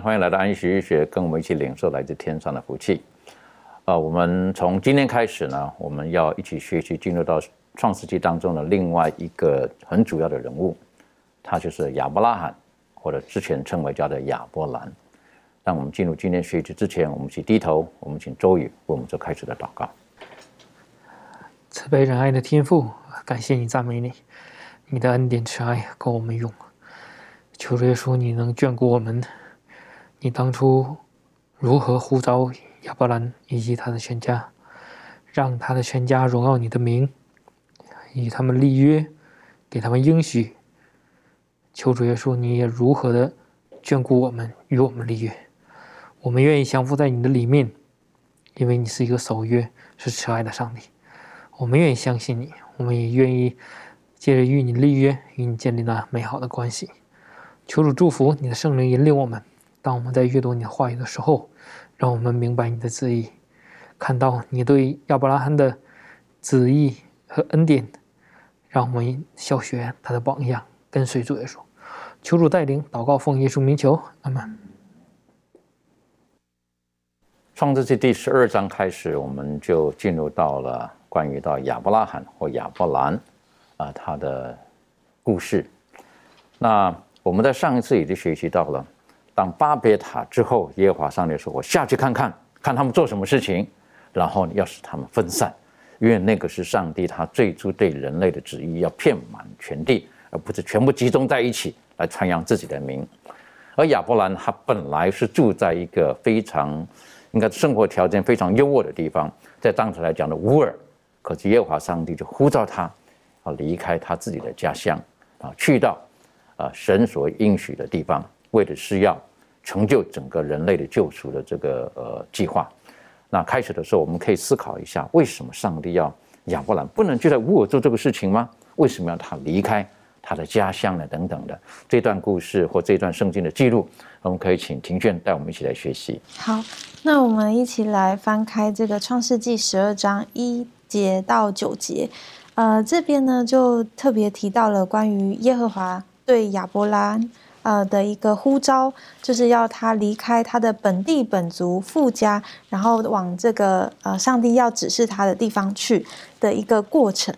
欢迎来到安息日学，跟我们一起领受来自天上的福气。啊、我们从今天开始呢，我们要一起学习进入到创世纪当中的另外一个很主要的人物，他就是亚伯拉罕，或者之前称为叫做亚伯兰。让我们进入今天学习之前，我们一起低头，我们请周宇为我们做开始的祷告。慈悲仁爱的天父，感谢你，赞美你，你的恩典慈爱够我们用。求耶稣，你能眷顾我们。你当初如何呼召亚伯兰以及他的全家，让他的全家荣耀你的名，与他们立约，给他们应许。求主耶稣，你也如何的眷顾我们，与我们立约。我们愿意降服在你的里面，因为你是一个守约、是慈爱的上帝。我们愿意相信你，我们也愿意借着与你立约，与你建立那美好的关系。求主祝福你的圣灵引领我们，当我们在阅读你的话语的时候，让我们明白你的旨意，看到你对亚伯拉罕的旨意和恩典，让我们效学他的榜样，跟随主耶稣。求主带领，祷告奉耶稣名求，阿门。创世纪第十二章开始，我们就进入到了关于到亚伯拉罕或亚伯兰啊、他的故事。那我们在上一次已经学习到了，当巴别塔之后，耶和华上帝说：“我下去看看，看他们做什么事情，然后要使他们分散，因为那个是上帝他最初对人类的旨意，要遍满全地，而不是全部集中在一起来传扬自己的名。”而亚伯兰他本来是住在一个非常应该生活条件非常优渥的地方，在当时来讲的乌尔，可是耶和华上帝就呼召他，啊离开他自己的家乡，啊去到啊神所应许的地方，为的是要成就整个人类的救赎的这个呃计划。那开始的时候，我们可以思考一下，为什么上帝要亚伯兰不能就在乌尔做这个事情吗？为什么要他离开他的家乡呢？等等的这段故事或这段圣经的记录，我们可以请庭卷带我们一起来学习。好，那我们一起来翻开这个创世纪十二章一节到九节。呃，这边呢就特别提到了关于耶和华对亚伯兰呃的一个呼召，就是要他离开他的本地本族富家，然后往这个呃上帝要指示他的地方去的一个过程。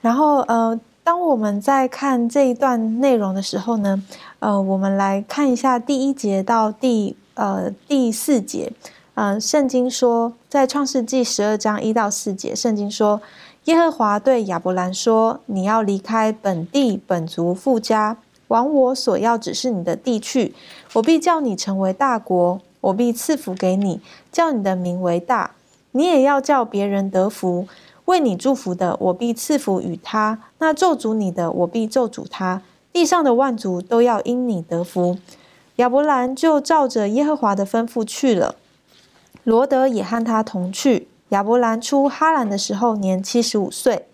然后呃，当我们在看这一段内容的时候呢，呃，我们来看一下第一节到第呃第四节。呃，圣经说，在创世纪十二章一到四节，圣经说，耶和华对亚伯兰说：“你要离开本地本族富家，往我所要指示你的地去。我必叫你成为大国，我必赐福给你，叫你的名为大。你也要叫别人得福。为你祝福的，我必赐福与他；那咒诅你的，我必咒诅他。地上的万族都要因你得福。”亚伯兰就照着耶和华的吩咐去了。罗德也和他同去。亚伯兰出哈兰的时候年七十五岁。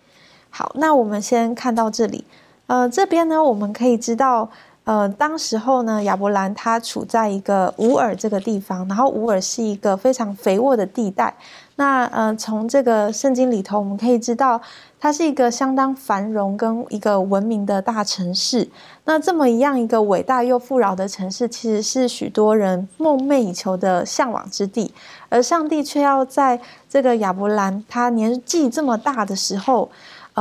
好，那我们先看到这里。呃，这边呢，我们可以知道，呃，当时候呢，亚伯兰他处在一个乌尔这个地方，然后乌尔是一个非常肥沃的地带。那呃，从这个圣经里头，我们可以知道，它是一个相当繁荣跟一个文明的大城市。那这么一样一个伟大又富饶的城市，其实是许多人梦寐以求的向往之地。而上帝却要在这个亚伯兰他年纪这么大的时候，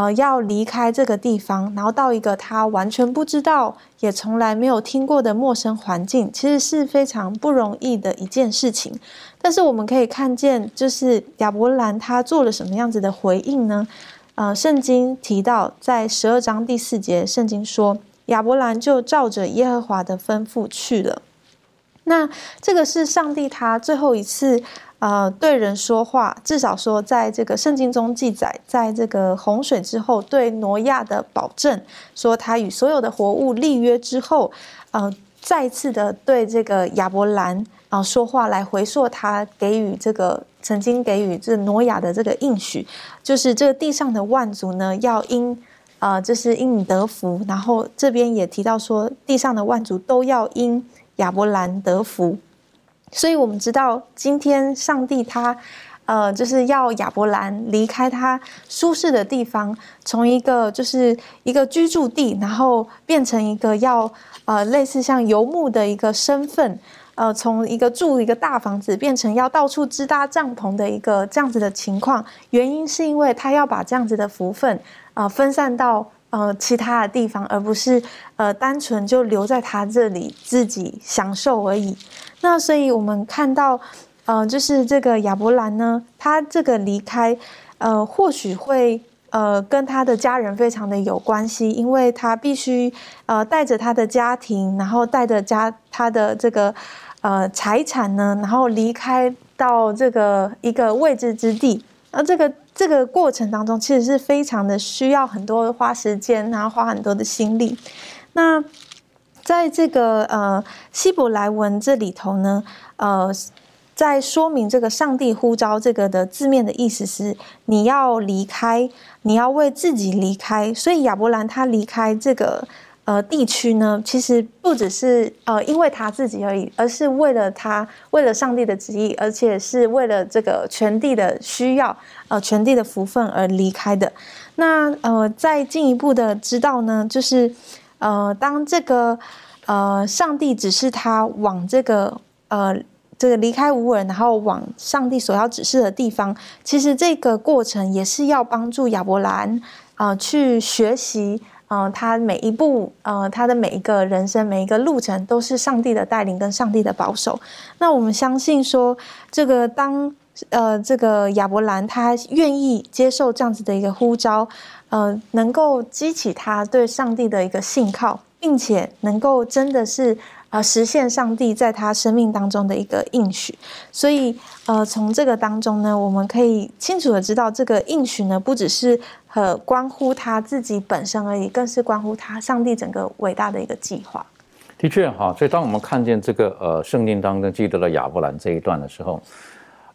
呃要离开这个地方，然后到一个他完全不知道也从来没有听过的陌生环境，其实是非常不容易的一件事情。但是我们可以看见，就是亚伯兰他做了什么样子的回应呢？呃，圣经提到在十二章第四节，圣经说亚伯兰就照着耶和华的吩咐去了。那这个是上帝他最后一次呃对人说话，至少说在这个圣经中记载，在这个洪水之后对挪亚的保证，说他与所有的活物立约之后，呃，再次的对这个亚伯兰啊说话来回溯他给予这个曾经给予这挪亚的这个应许，就是这个地上的万族呢要因呃就是因你得福，然后这边也提到说地上的万族都要因。亚伯兰得福，所以我们知道，今天上帝他，呃，就是要亚伯兰离开他舒适的地方，从一个就是一个居住地，然后变成一个要呃类似像游牧的一个身份，呃，从一个住一个大房子，变成要到处支搭帐篷的一个这样子的情况。原因是因为他要把这样子的福分啊分散到。呃，其他的地方，而不是呃单纯就留在他这里自己享受而已。那所以我们看到，呃，就是这个亚伯兰呢，他这个离开，呃，或许会呃跟他的家人非常的有关系，因为他必须呃带着他的家庭，然后带着家他的这个呃财产呢，然后离开到这个一个未知之地。而这个这个过程当中，其实是非常的需要很多花时间，然后花很多的心力。那在这个呃希伯来文这里头呢，呃，在说明这个上帝呼召这个的字面的意思是，你要离开，你要为自己离开。所以亚伯兰他离开这个。呃，地区呢，其实不只是呃，因为他自己而已，而是为了他，为了上帝的旨意，而且是为了这个全地的需要，呃，全地的福分而离开的。那呃，再进一步的知道呢，就是呃，当这个呃，上帝指示他往这个呃，这个离开乌尔，然后往上帝所要指示的地方，其实这个过程也是要帮助亚伯兰啊去学习。嗯，他每一步，呃，他的每一个人生，每一个路程，都是上帝的带领跟上帝的保守。那我们相信说，这个当呃这个亚伯兰他愿意接受这样子的一个呼召，呃，能够激起他对上帝的一个信靠，并且能够真的是。呃，实现上帝在他生命当中的一个应许，所以呃，从这个当中呢，我们可以清楚的知道，这个应许呢，不只是和关乎他自己本身而已，更是关乎他上帝整个伟大的一个计划。的确哈，所以当我们看见这个呃圣经当中记得了亚伯兰这一段的时候，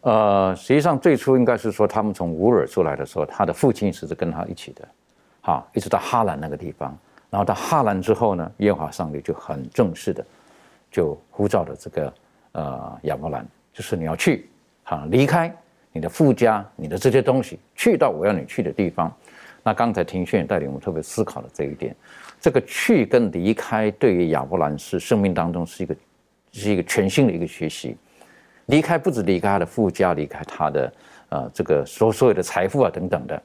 呃，实际上最初应该是说他们从乌尔出来的时候，他的父亲是跟他一起的，好，一直到哈兰那个地方，然后到哈兰之后呢，耶和华上帝就很正式的。就呼召的这个呃亚伯兰，就是你要去啊，离开你的富家，你的这些东西，去到我要你去的地方。那刚才听训带领我们特别思考了这一点，这个去跟离开，对于亚伯兰是生命当中是一个是一个全新的一个学习。离开不止离开他的富家，离开他的呃这个所所有的财富啊等等的，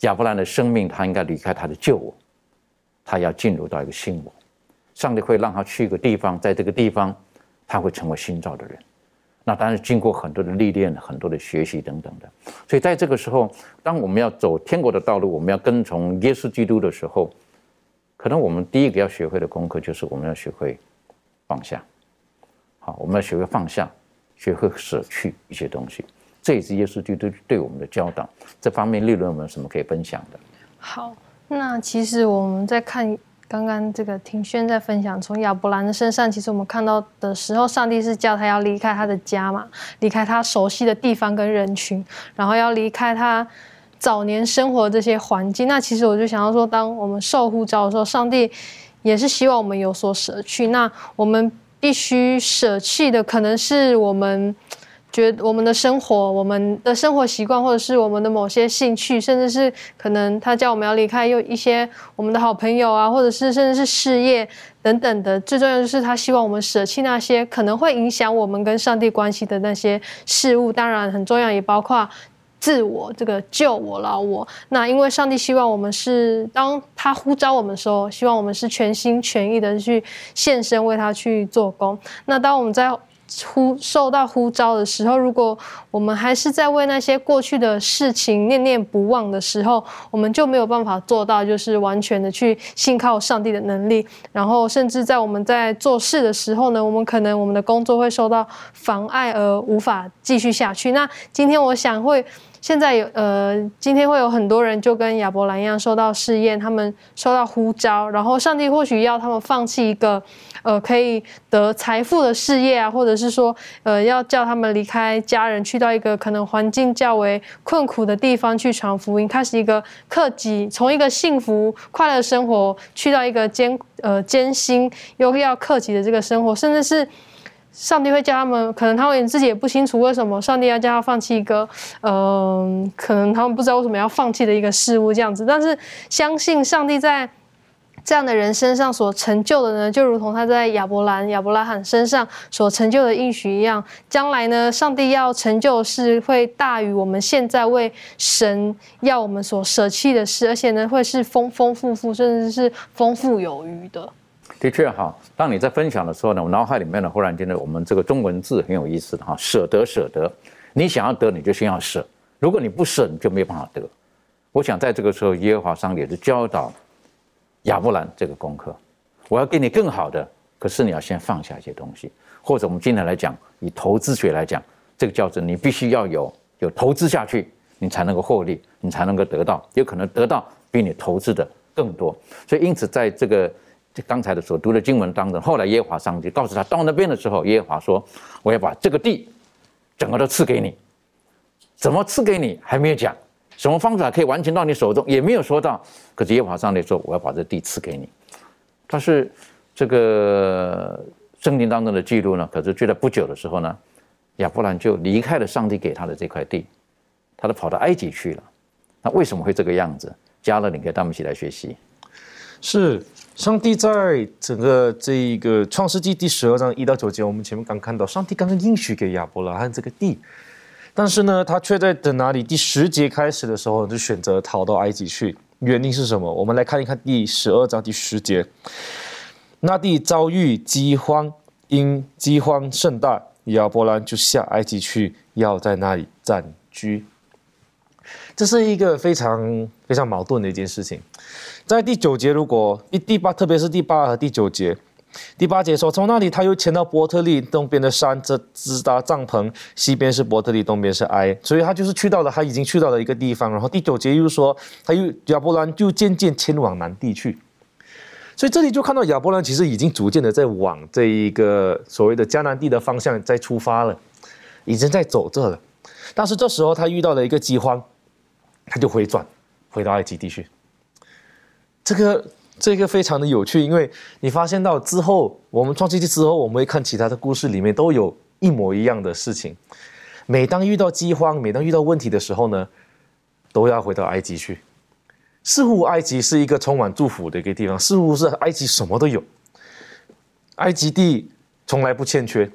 亚伯兰的生命他应该离开他的旧我，他要进入到一个新我。上帝会让他去一个地方，在这个地方，他会成为新造的人。那当然经过很多的历练、很多的学习等等的。所以在这个时候，当我们要走天国的道路，我们要跟从耶稣基督的时候，可能我们第一个要学会的功课就是我们要学会放下。好，我们要学会放下，学会舍去一些东西。这也是耶稣基督对我们的教导。这方面，利润有没有什么可以分享的？好，那其实我们在看。刚刚这个庭轩在分享，从亚伯兰的身上，其实我们看到的时候，上帝是叫他要离开他的家嘛，离开他熟悉的地方跟人群，然后要离开他早年生活的这些环境。那其实我就想要说，当我们受呼召的时候，上帝也是希望我们有所舍去。那我们必须舍弃的，可能是我们。觉得我们的生活、我们的生活习惯，或者是我们的某些兴趣，甚至是可能他叫我们要离开，又一些我们的好朋友啊，或者是甚至是事业等等的。最重要的是，他希望我们舍弃那些可能会影响我们跟上帝关系的那些事物。当然，很重要也包括自我这个救我老我。那因为上帝希望我们是当他呼召我们的时候，希望我们是全心全意的去献身为他去做工。那当我们在呼受到呼召的时候，如果我们还是在为那些过去的事情念念不忘的时候，我们就没有办法做到，就是完全的去信靠上帝的能力。然后，甚至在我们在做事的时候呢，我们可能我们的工作会受到妨碍而无法继续下去。那今天我想会。现在有呃，今天会有很多人就跟亚伯兰一样受到试验，他们受到呼召，然后上帝或许要他们放弃一个呃可以得财富的事业啊，或者是说呃要叫他们离开家人，去到一个可能环境较为困苦的地方去传福音，开始一个克己，从一个幸福快乐生活去到一个艰呃艰辛又要克己的这个生活，甚至是。上帝会叫他们，可能他们自己也不清楚为什么上帝要叫他放弃一个，嗯，可能他们不知道为什么要放弃的一个事物这样子。但是相信上帝在这样的人身上所成就的呢，就如同他在亚伯兰、亚伯拉罕身上所成就的应许一样。将来呢，上帝要成就的事会大于我们现在为神要我们所舍弃的事，而且呢，会是丰丰富富，甚至是丰富有余的。的确哈，当你在分享的时候呢，我脑海里面呢，忽然间呢，我们这个中文字很有意思的哈，舍得舍得，你想要得，你就先要舍，如果你不舍，你就没有办法得。我想在这个时候，耶和华上帝也是教导亚伯兰这个功课，我要给你更好的，可是你要先放下一些东西，或者我们今天来讲，以投资学来讲，这个叫做你必须要有有投资下去，你才能够获利，你才能够得到，有可能得到比你投资的更多。所以因此在这个。刚才的所读的经文当中，后来耶和华上帝告诉他到那边的时候，耶和华说：“我要把这个地整个都赐给你，怎么赐给你还没有讲，什么方法可以完全到你手中也没有说到。可是耶和华上帝说：我要把这地赐给你。他是这个圣经当中的记录呢。可是就在不久的时候呢，亚伯兰就离开了上帝给他的这块地，他都跑到埃及去了。那为什么会这个样子？加勒，你可以带我们一起来学习。是。上帝在整个这一个创世纪第十二章一到九节，我们前面刚看到，上帝刚刚应许给亚伯拉罕这个地，但是呢，他却在等哪里？第十节开始的时候就选择逃到埃及去，原因是什么？我们来看一看第十二章第十节，那地遭遇饥荒，因饥荒甚大，亚伯兰就下埃及去，要在那里暂居。这是一个非常非常矛盾的一件事情。在第九节，如果第第八，特别是第八和第九节，第八节说，从那里他又迁到伯特利东边的山，这支搭帐篷，西边是伯特利，东边是埃，所以他就是去到了他已经去到了一个地方。然后第九节又说，他又亚伯兰就渐渐迁往南地去，所以这里就看到亚伯兰其实已经逐渐的在往这一个所谓的迦南地的方向在出发了，已经在走这了。但是这时候他遇到了一个饥荒，他就回转回到埃及地区。这个这个非常的有趣，因为你发现到之后，我们创世纪之后，我们会看其他的故事里面都有一模一样的事情。每当遇到饥荒，每当遇到问题的时候呢，都要回到埃及去。似乎埃及是一个充满祝福的一个地方，似乎是埃及什么都有，埃及地从来不欠缺，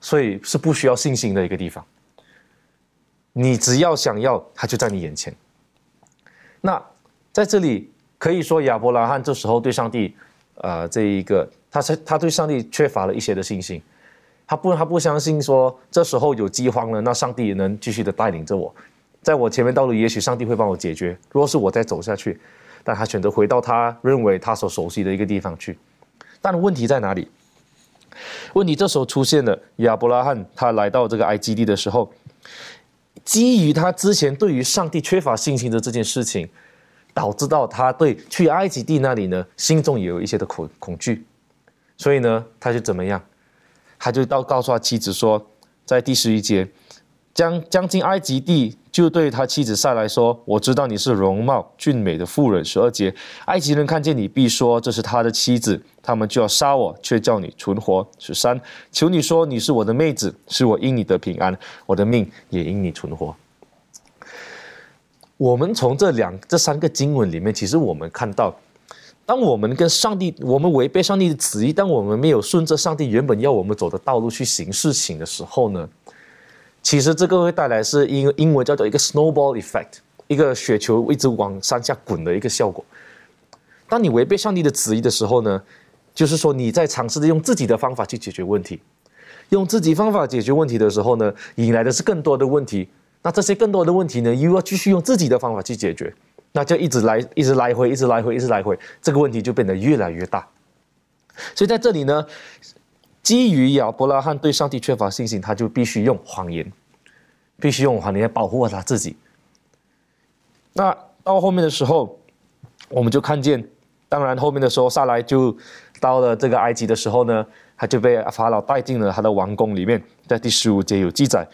所以是不需要信心的一个地方。你只要想要，它就在你眼前。那在这里。可以说亚伯拉罕这时候对上帝，呃，这一个他是他对上帝缺乏了一些的信心，他不他不相信说这时候有饥荒了，那上帝也能继续的带领着我，在我前面道路，也许上帝会帮我解决。如果是我再走下去，但他选择回到他认为他所熟悉的一个地方去。但问题在哪里？问题这时候出现了，亚伯拉罕他来到这个埃及地的时候，基于他之前对于上帝缺乏信心的这件事情。导致到他对去埃及地那里呢，心中也有一些的恐恐惧，所以呢，他就怎么样？他就到告诉他妻子说，在第十一节，将将近埃及地，就对他妻子赛来说：“我知道你是容貌俊美的妇人。”十二节，埃及人看见你，必说这是他的妻子，他们就要杀我，却叫你存活。十三，求你说你是我的妹子，是我因你的平安，我的命也因你存活。我们从这两、这三个经文里面，其实我们看到，当我们跟上帝，我们违背上帝的旨意，当我们没有顺着上帝原本要我们走的道路去行事情的时候呢，其实这个会带来是英英文叫做一个 snowball effect，一个雪球一直往山下滚的一个效果。当你违背上帝的旨意的时候呢，就是说你在尝试着用自己的方法去解决问题，用自己方法解决问题的时候呢，引来的是更多的问题。那这些更多的问题呢，又要继续用自己的方法去解决，那就一直来，一直来回，一直来回，一直来回，这个问题就变得越来越大。所以在这里呢。基于亚伯拉罕对上帝缺乏信心，他就必须用谎言，必须用谎言保护他自己。那到后面的时候，我们就看见，当然后面的时候，萨来就到了这个埃及的时候呢，他就被法老带进了他的王宫里面，在第十五节有记载。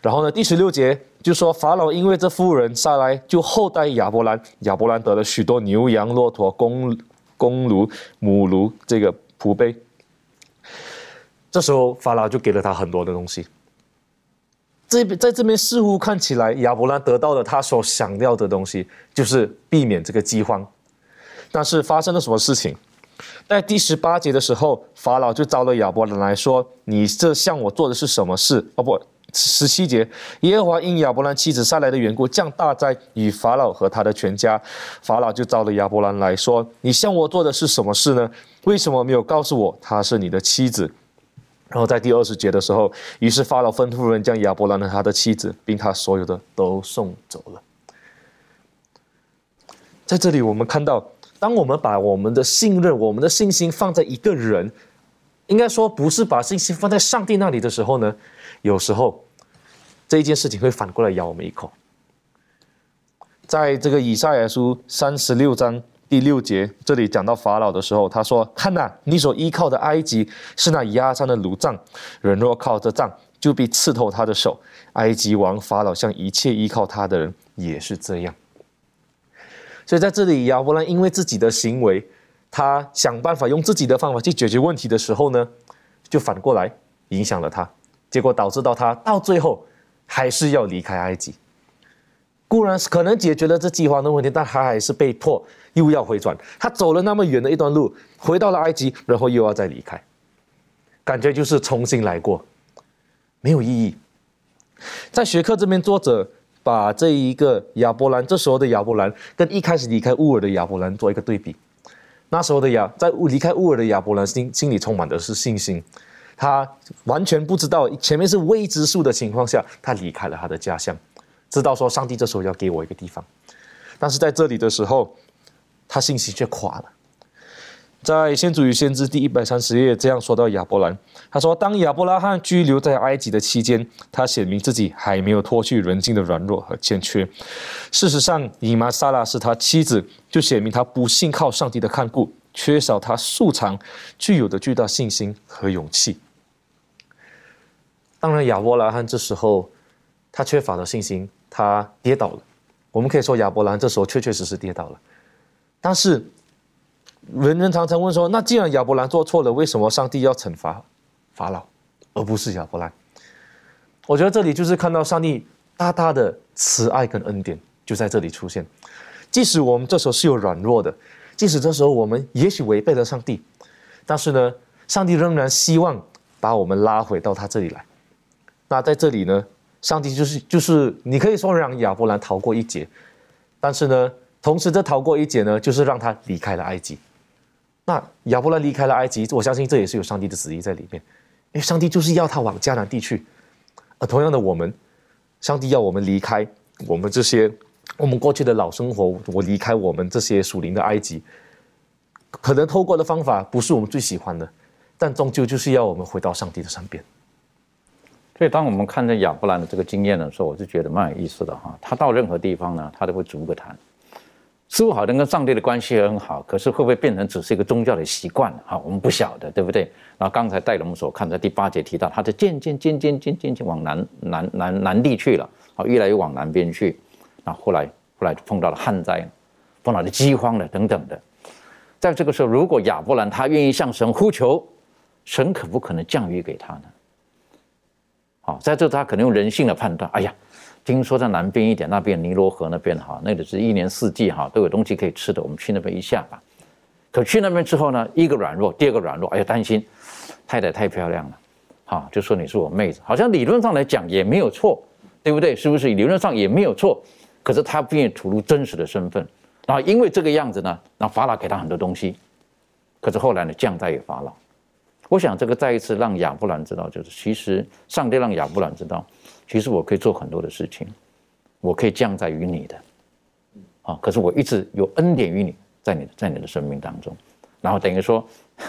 然后呢，第十六节就说法老因为这妇人下来就厚待亚伯兰，亚伯兰得了许多牛羊、骆驼、公公驴、母驴，这个仆婢。这时候法老就给了他很多的东西。这边在这边似乎看起来亚伯兰得到了他所想要的东西，就是避免这个饥荒。但是发生了什么事情？在第十八节的时候，法老就招了亚伯兰来说：“你这向我做的是什么事？”哦不，十七节，耶和华因亚伯兰妻子下来的缘故降大灾与法老和他的全家。法老就召了亚伯兰来说：“你向我做的是什么事呢？为什么没有告诉我她是你的妻子？”然后在第二十节的时候，于是法老吩咐人将亚伯兰和他的妻子，并他所有的都送走了。在这里，我们看到，当我们把我们的信任、我们的信心放在一个人，应该说不是把信心放在上帝那里的时候呢，有时候这一件事情会反过来咬我们一口。在这个以赛亚书三十六章。第六节这里讲到法老的时候，他说：“看呐，你所依靠的埃及是那压上的炉杖，人若靠着杖，就必刺透他的手。埃及王法老向一切依靠他的人也是这样。所以在这里，亚伯兰因为自己的行为，他想办法用自己的方法去解决问题的时候呢，就反过来影响了他，结果导致到他到最后还是要离开埃及。固然可能解决了这饥荒的问题，但他还是被迫。”又要回转，他走了那么远的一段路，回到了埃及，然后又要再离开，感觉就是重新来过，没有意义。在学课这边，作者把这一个亚伯兰，这时候的亚伯兰，跟一开始离开乌尔的亚伯兰做一个对比。那时候的亚，在离开乌尔的亚伯兰心心里充满的是信心，他完全不知道前面是未知数的情况下，他离开了他的家乡，知道说上帝这时候要给我一个地方，但是在这里的时候。他信心却垮了。在《先祖与先知》第一百三十页这样说到亚伯兰，他说：“当亚伯拉罕居留在埃及的期间，他显明自己还没有脱去人性的软弱和欠缺。事实上，以玛撒拉是他妻子，就显明他不信靠上帝的看顾，缺少他素常具有的巨大信心和勇气。当然，亚伯拉罕这时候他缺乏了信心，他跌倒了。我们可以说，亚伯兰这时候确确实实跌倒了。”但是，人人常常问说：“那既然亚伯兰做错了，为什么上帝要惩罚法老，而不是亚伯兰？”我觉得这里就是看到上帝大大的慈爱跟恩典就在这里出现。即使我们这时候是有软弱的，即使这时候我们也许违背了上帝，但是呢，上帝仍然希望把我们拉回到他这里来。那在这里呢，上帝就是就是你可以说让亚伯兰逃过一劫，但是呢。同时，这逃过一劫呢，就是让他离开了埃及。那亚伯兰离开了埃及，我相信这也是有上帝的旨意在里面。因为上帝就是要他往迦南地去。而同样的，我们，上帝要我们离开我们这些我们过去的老生活，我离开我们这些属灵的埃及。可能透过的方法不是我们最喜欢的，但终究就是要我们回到上帝的身边。所以，当我们看着亚伯兰的这个经验的时候，我是觉得蛮有意思的哈。他到任何地方呢，他都会逐个谈。似乎好像跟上帝的关系很好，可是会不会变成只是一个宗教的习惯啊？我们不晓得，对不对？然后刚才带我们所看的第八节提到，他就渐渐渐渐渐渐渐往南南南南地去了，啊，越来越往南边去。那后来后来碰到了旱灾，碰到了饥荒了等等的。在这个时候，如果亚伯兰他愿意向神呼求，神可不可能降雨给他呢？好，在这他可能用人性的判断，哎呀。听说在南边一点，那边尼罗河那边哈，那里是一年四季哈都有东西可以吃的，我们去那边一下吧。可去那边之后呢，一个软弱，第二个软弱，哎呀担心，太太太漂亮了，哈，就说你是我妹子，好像理论上来讲也没有错，对不对？是不是？理论上也没有错，可是他不愿意吐露真实的身份，然后因为这个样子呢，那法老给他很多东西，可是后来呢，降在于法老。我想这个再一次让亚伯兰知道，就是其实上帝让亚伯兰知道，其实我可以做很多的事情，我可以降在于你的，啊，可是我一直有恩典于你，在你在你的生命当中，然后等于说，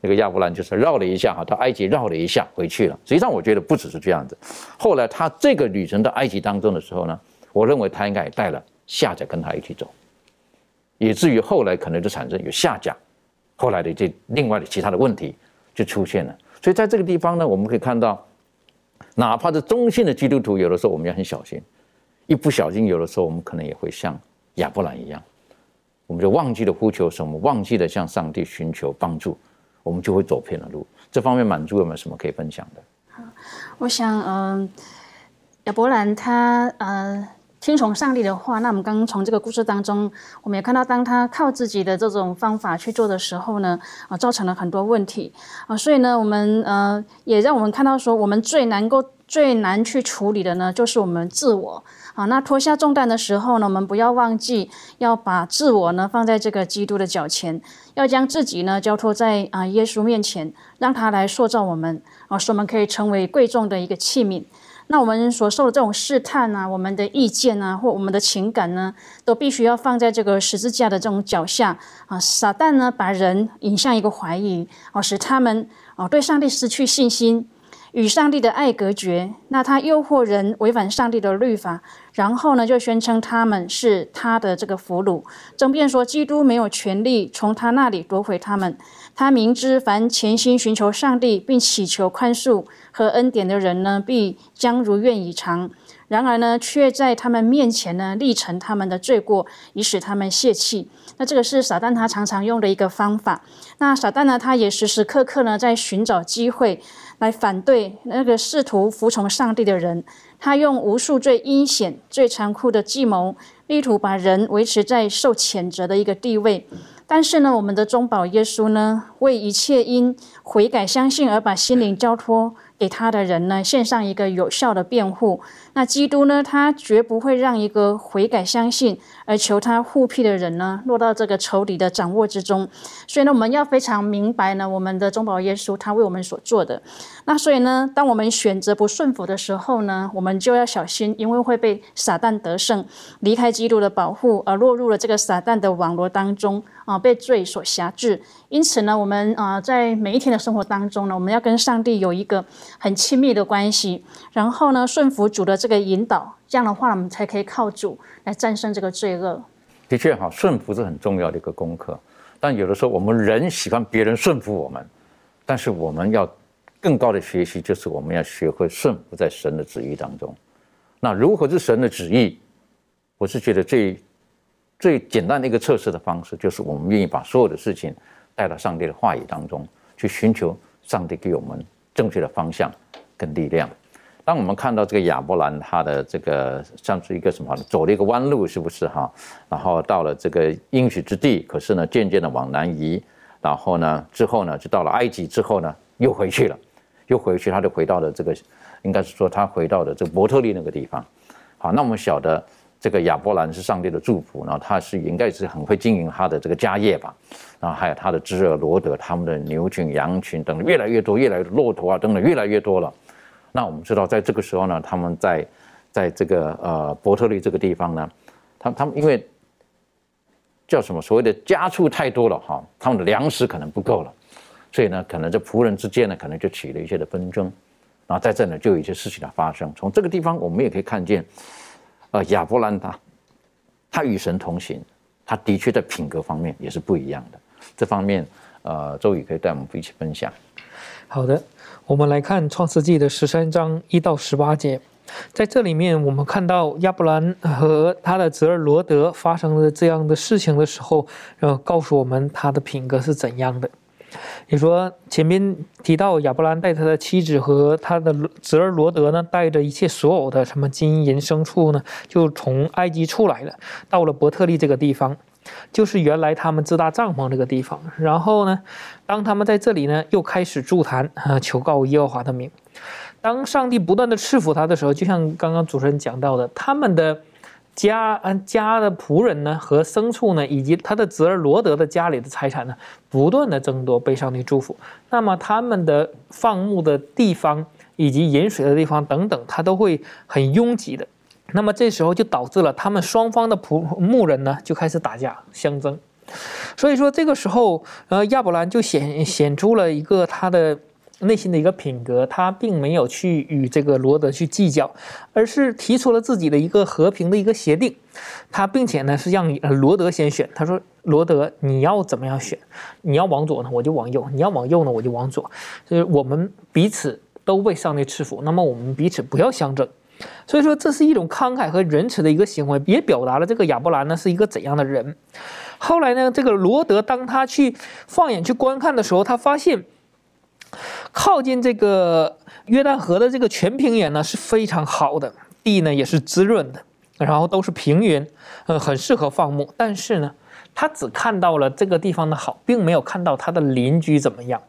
那个亚伯兰就是绕了一下哈，到埃及绕了一下回去了。实际上我觉得不只是这样子，后来他这个旅程到埃及当中的时候呢，我认为他应该也带了夏甲跟他一起走，以至于后来可能就产生有夏甲，后来的这另外的其他的问题。就出现了，所以在这个地方呢，我们可以看到，哪怕是中性的基督徒，有的时候我们要很小心，一不小心，有的时候我们可能也会像亚伯兰一样，我们就忘记了呼求什么，忘记了向上帝寻求帮助，我们就会走偏了路。这方面满足有没有什么可以分享的？我想，嗯，亚伯兰他，呃。听从上帝的话，那我们刚刚从这个故事当中，我们也看到，当他靠自己的这种方法去做的时候呢，啊，造成了很多问题啊，所以呢，我们呃，也让我们看到说，我们最难够最难去处理的呢，就是我们自我啊。那脱下重担的时候呢，我们不要忘记要把自我呢放在这个基督的脚前，要将自己呢交托在啊耶稣面前，让他来塑造我们啊，使我们可以成为贵重的一个器皿。那我们所受的这种试探啊，我们的意见啊，或我们的情感呢，都必须要放在这个十字架的这种脚下啊。撒旦呢，把人引向一个怀疑，哦，使他们哦对上帝失去信心。与上帝的爱隔绝，那他诱惑人违反上帝的律法，然后呢，就宣称他们是他的这个俘虏，争辩说基督没有权利从他那里夺回他们。他明知凡潜心寻求上帝并祈求宽恕和恩典的人呢，必将如愿以偿。然而呢，却在他们面前呢，立成他们的罪过，以使他们泄气。那这个是撒旦他常常用的一个方法。那撒旦呢，他也时时刻刻呢，在寻找机会。来反对那个试图服从上帝的人，他用无数最阴险、最残酷的计谋，力图把人维持在受谴责的一个地位。但是呢，我们的中保耶稣呢，为一切因悔改相信而把心灵交托。给他的人呢，献上一个有效的辩护。那基督呢，他绝不会让一个悔改相信而求他护庇的人呢，落到这个仇敌的掌握之中。所以呢，我们要非常明白呢，我们的中保耶稣他为我们所做的。那所以呢，当我们选择不顺服的时候呢，我们就要小心，因为会被撒旦得胜，离开基督的保护，而落入了这个撒旦的网络当中啊，被罪所辖制。因此呢，我们啊，在每一天的生活当中呢，我们要跟上帝有一个。很亲密的关系，然后呢，顺服主的这个引导，这样的话，我们才可以靠主来战胜这个罪恶。的确哈，顺服是很重要的一个功课。但有的时候，我们人喜欢别人顺服我们，但是我们要更高的学习，就是我们要学会顺服在神的旨意当中。那如何是神的旨意？我是觉得最最简单的一个测试的方式，就是我们愿意把所有的事情带到上帝的话语当中去，寻求上帝给我们。正确的方向跟力量。当我们看到这个亚伯兰，他的这个像是一个什么，走了一个弯路，是不是哈？然后到了这个应许之地，可是呢，渐渐的往南移，然后呢，之后呢，就到了埃及，之后呢，又回去了，又回去，他就回到了这个，应该是说他回到了这个伯特利那个地方。好，那我们晓得。这个亚伯兰是上帝的祝福，然后他是应该是很会经营他的这个家业吧，然后还有他的侄儿罗德，他们的牛群、羊群等等越来越多，越来越骆驼啊等等越来越多了。那我们知道，在这个时候呢，他们在在这个呃伯特利这个地方呢，他他们因为叫什么所谓的家畜太多了哈，他们的粮食可能不够了，所以呢，可能这仆人之间呢，可能就起了一些的纷争，然后在这呢就有一些事情的发生。从这个地方我们也可以看见。呃，亚伯兰他，他与神同行，他的确在品格方面也是不一样的。这方面，呃，周宇可以带我们一起分享。好的，我们来看创世纪的十三章一到十八节，在这里面，我们看到亚伯兰和他的侄儿罗德发生了这样的事情的时候，呃，告诉我们他的品格是怎样的。你说前面提到亚伯兰带他的妻子和他的侄儿罗德呢，带着一切所有的什么金银牲畜呢，就从埃及出来了，到了伯特利这个地方。就是原来他们自搭帐篷这个地方。然后呢，当他们在这里呢，又开始筑坛，呃，求告耶和华的名。当上帝不断的赐福他的时候，就像刚刚主持人讲到的，他们的家，嗯，家的仆人呢和牲畜呢，以及他的侄儿罗德的家里的财产呢，不断的增多，被上帝祝福。那么他们的放牧的地方以及饮水的地方等等，他都会很拥挤的。那么这时候就导致了他们双方的仆牧人呢就开始打架相争。所以说这个时候，呃，亚伯兰就显显出了一个他的。内心的一个品格，他并没有去与这个罗德去计较，而是提出了自己的一个和平的一个协定。他并且呢是让罗德先选。他说：“罗德，你要怎么样选？你要往左呢，我就往右；你要往右呢，我就往左。就是我们彼此都被上帝赐福，那么我们彼此不要相争。所以说，这是一种慷慨和仁慈的一个行为，也表达了这个亚伯兰呢是一个怎样的人。后来呢，这个罗德当他去放眼去观看的时候，他发现。靠近这个约旦河的这个全平原呢是非常好的，地呢也是滋润的，然后都是平原，呃，很适合放牧。但是呢。他只看到了这个地方的好，并没有看到他的邻居怎么样。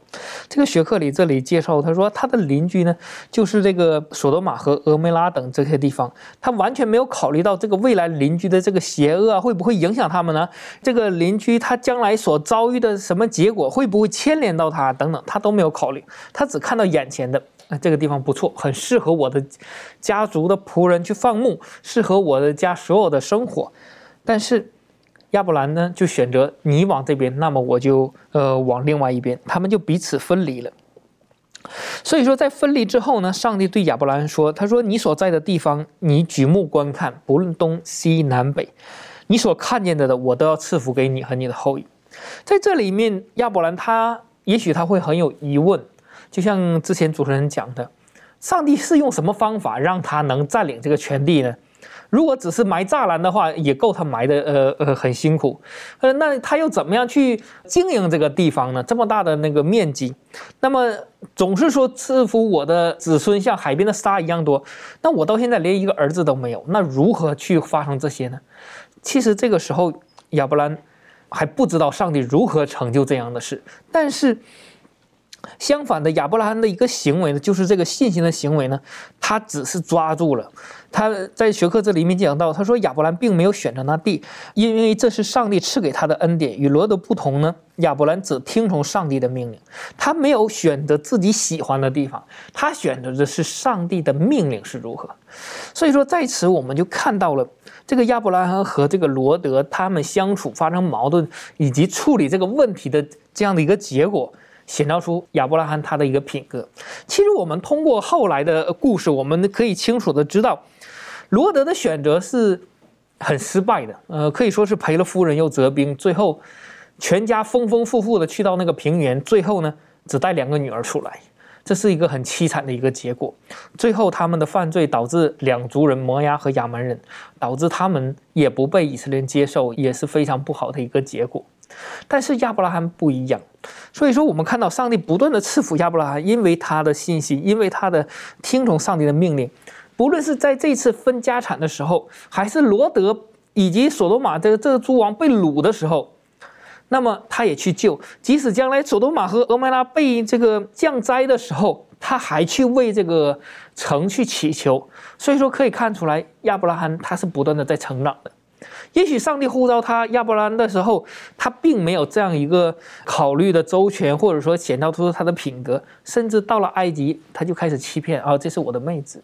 这个学克里这里介绍，他说他的邻居呢，就是这个索多玛和俄梅拉等这些地方。他完全没有考虑到这个未来邻居的这个邪恶啊，会不会影响他们呢？这个邻居他将来所遭遇的什么结果，会不会牵连到他等等，他都没有考虑。他只看到眼前的，啊，这个地方不错，很适合我的家族的仆人去放牧，适合我的家所有的生活。但是。亚伯兰呢，就选择你往这边，那么我就呃往另外一边，他们就彼此分离了。所以说，在分离之后呢，上帝对亚伯兰说：“他说你所在的地方，你举目观看，不论东西南北，你所看见的的，我都要赐福给你和你的后裔。”在这里面，亚伯兰他也许他会很有疑问，就像之前主持人讲的，上帝是用什么方法让他能占领这个全地呢？如果只是埋栅栏的话，也够他埋的，呃呃，很辛苦。呃，那他又怎么样去经营这个地方呢？这么大的那个面积，那么总是说赐福我的子孙像海边的沙一样多，那我到现在连一个儿子都没有，那如何去发生这些呢？其实这个时候亚伯兰还不知道上帝如何成就这样的事，但是。相反的，亚伯拉罕的一个行为呢，就是这个信心的行为呢，他只是抓住了。他在学课这里面讲到，他说亚伯兰并没有选择那地，因为这是上帝赐给他的恩典。与罗德不同呢，亚伯兰只听从上帝的命令，他没有选择自己喜欢的地方，他选择的是上帝的命令是如何。所以说，在此我们就看到了这个亚伯拉罕和这个罗德他们相处发生矛盾以及处理这个问题的这样的一个结果。显露出亚伯拉罕他的一个品格。其实我们通过后来的故事，我们可以清楚的知道，罗德的选择是很失败的。呃，可以说是赔了夫人又折兵，最后全家丰丰富富的去到那个平原，最后呢只带两个女儿出来，这是一个很凄惨的一个结果。最后他们的犯罪导致两族人摩押和亚门人，导致他们也不被以色列人接受，也是非常不好的一个结果。但是亚伯拉罕不一样，所以说我们看到上帝不断的赐福亚伯拉罕，因为他的信息，因为他的听从上帝的命令，不论是在这次分家产的时候，还是罗德以及所罗马这个这个诸王被掳的时候，那么他也去救；即使将来所罗马和俄麦拉被这个降灾的时候，他还去为这个城去祈求。所以说可以看出来，亚伯拉罕他是不断的在成长的。也许上帝呼召他亚伯兰的时候，他并没有这样一个考虑的周全，或者说显露出他的品格，甚至到了埃及，他就开始欺骗啊，这是我的妹子。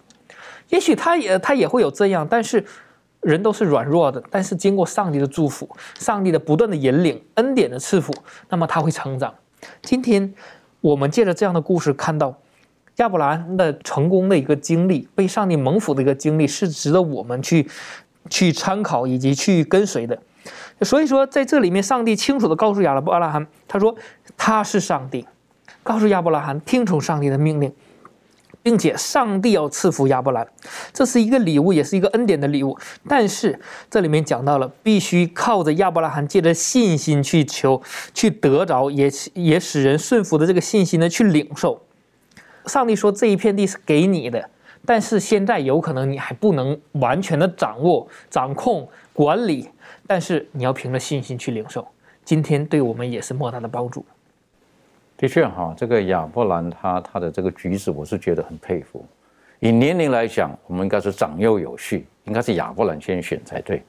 也许他也他也会有这样，但是人都是软弱的，但是经过上帝的祝福，上帝的不断的引领，恩典的赐福，那么他会成长。今天我们借着这样的故事看到亚伯兰的成功的一个经历，被上帝蒙福的一个经历，是值得我们去。去参考以及去跟随的，所以说在这里面，上帝清楚的告诉亚伯拉罕，他说他是上帝，告诉亚伯拉罕听从上帝的命令，并且上帝要赐福亚伯兰，这是一个礼物，也是一个恩典的礼物。但是这里面讲到了，必须靠着亚伯拉罕借着信心去求，去得着，也也使人顺服的这个信心呢，去领受。上帝说这一片地是给你的。但是现在有可能你还不能完全的掌握、掌控、管理，但是你要凭着信心去领受。今天对我们也是莫大的帮助。的确哈，这个亚伯兰他他的这个举止，我是觉得很佩服。以年龄来讲，我们应该是长幼有序，应该是亚伯兰先选才对。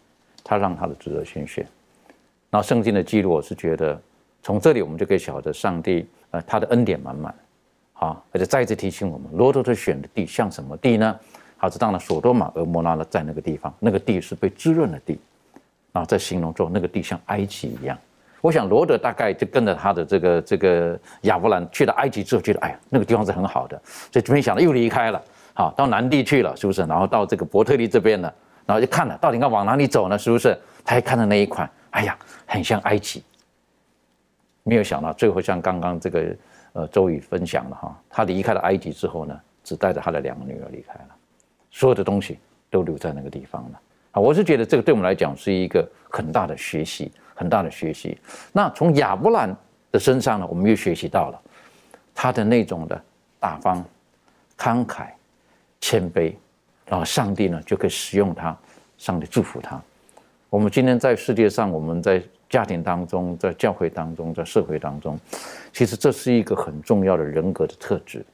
他让他的侄儿先选。那圣经的记录，我是觉得从这里我们就可以晓得上帝呃他的恩典满满。好，而且再一次提醒我们，罗德特选的地像什么地呢？好，这当然索多玛、俄摩拉呢在那个地方，那个地是被滋润的地。啊，在形容中，那个地像埃及一样。我想罗德大概就跟着他的这个这个亚伯兰去了埃及之后，觉得哎呀，那个地方是很好的，所以没想到又离开了，好到南地去了，是不是？然后到这个伯特利这边了，然后就看了，到底该往哪里走呢？是不是？他还看到那一款，哎呀，很像埃及。没有想到最后像刚刚这个呃周宇分享了哈，他离开了埃及之后呢，只带着他的两个女儿离开了，所有的东西都留在那个地方了。啊我是觉得这个对我们来讲是一个很大的学习，很大的学习。那从亚伯兰的身上呢，我们又学习到了他的那种的大方、慷慨、谦卑，然后上帝呢就可以使用他，上帝祝福他。我们今天在世界上，我们在家庭当中，在教会当中，在社会当中，其实这是一个很重要的人格的特质。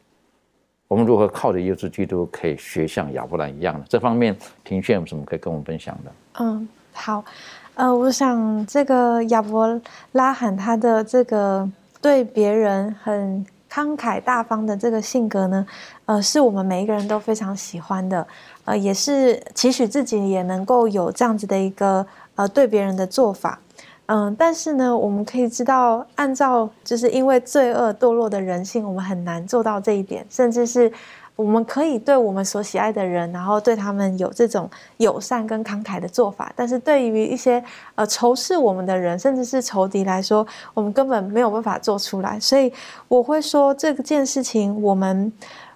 我们如何靠着耶稣基督可以学像亚伯兰一样呢？这方面庭炫有什么可以跟我们分享的？嗯，好，呃，我想这个亚伯拉罕他的这个对别人很慷慨大方的这个性格呢，呃，是我们每一个人都非常喜欢的，呃，也是期许自己也能够有这样子的一个呃对别人的做法。嗯，但是呢，我们可以知道，按照就是因为罪恶堕落的人性，我们很难做到这一点。甚至是我们可以对我们所喜爱的人，然后对他们有这种友善跟慷慨的做法，但是对于一些呃仇视我们的人，甚至是仇敌来说，我们根本没有办法做出来。所以我会说，这件事情我们。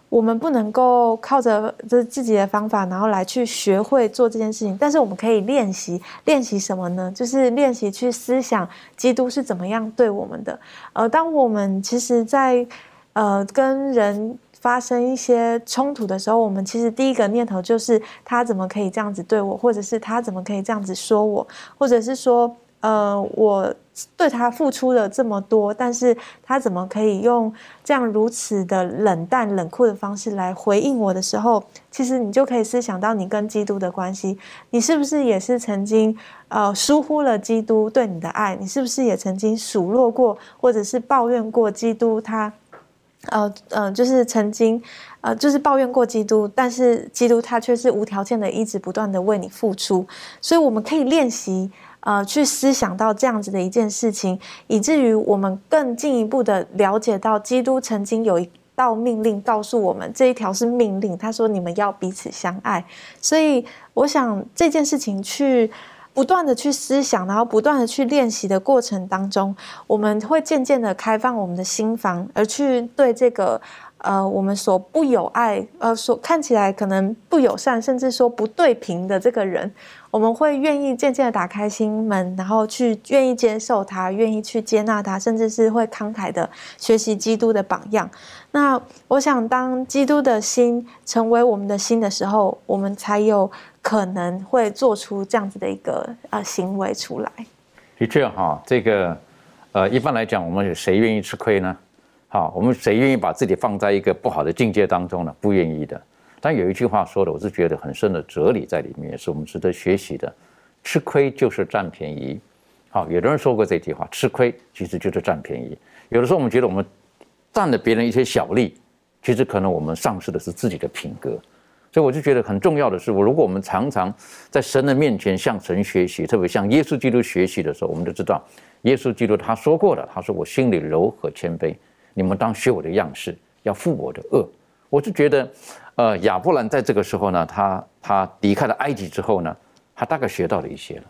我们不能够靠着这自己的方法，然后来去学会做这件事情。但是我们可以练习，练习什么呢？就是练习去思想基督是怎么样对我们的。呃，当我们其实，在呃跟人发生一些冲突的时候，我们其实第一个念头就是他怎么可以这样子对我，或者是他怎么可以这样子说我，或者是说。呃，我对他付出了这么多，但是他怎么可以用这样如此的冷淡、冷酷的方式来回应我的时候，其实你就可以思想到你跟基督的关系，你是不是也是曾经呃疏忽了基督对你的爱？你是不是也曾经数落过，或者是抱怨过基督？他呃呃，就是曾经呃就是抱怨过基督，但是基督他却是无条件的一直不断的为你付出，所以我们可以练习。呃，去思想到这样子的一件事情，以至于我们更进一步的了解到，基督曾经有一道命令告诉我们，这一条是命令。他说：“你们要彼此相爱。”所以，我想这件事情去不断的去思想，然后不断的去练习的过程当中，我们会渐渐的开放我们的心房，而去对这个。呃，我们所不友爱，呃，所看起来可能不友善，甚至说不对平的这个人，我们会愿意渐渐的打开心门，然后去愿意接受他，愿意去接纳他，甚至是会慷慨的学习基督的榜样。那我想，当基督的心成为我们的心的时候，我们才有可能会做出这样子的一个呃行为出来。的确哈，这个呃，一般来讲，我们谁愿意吃亏呢？好，我们谁愿意把自己放在一个不好的境界当中呢？不愿意的。但有一句话说的，我是觉得很深的哲理在里面，是我们值得学习的。吃亏就是占便宜。好，有的人说过这句话，吃亏其实就是占便宜。有的时候我们觉得我们占了别人一些小利，其实可能我们丧失的是自己的品格。所以我就觉得很重要的是，我如果我们常常在神的面前向神学习，特别向耶稣基督学习的时候，我们就知道耶稣基督他说过的，他说我心里柔和谦卑。你们当学我的样式，要负我的恶。我就觉得，呃，亚伯兰在这个时候呢，他他离开了埃及之后呢，他大概学到了一些了，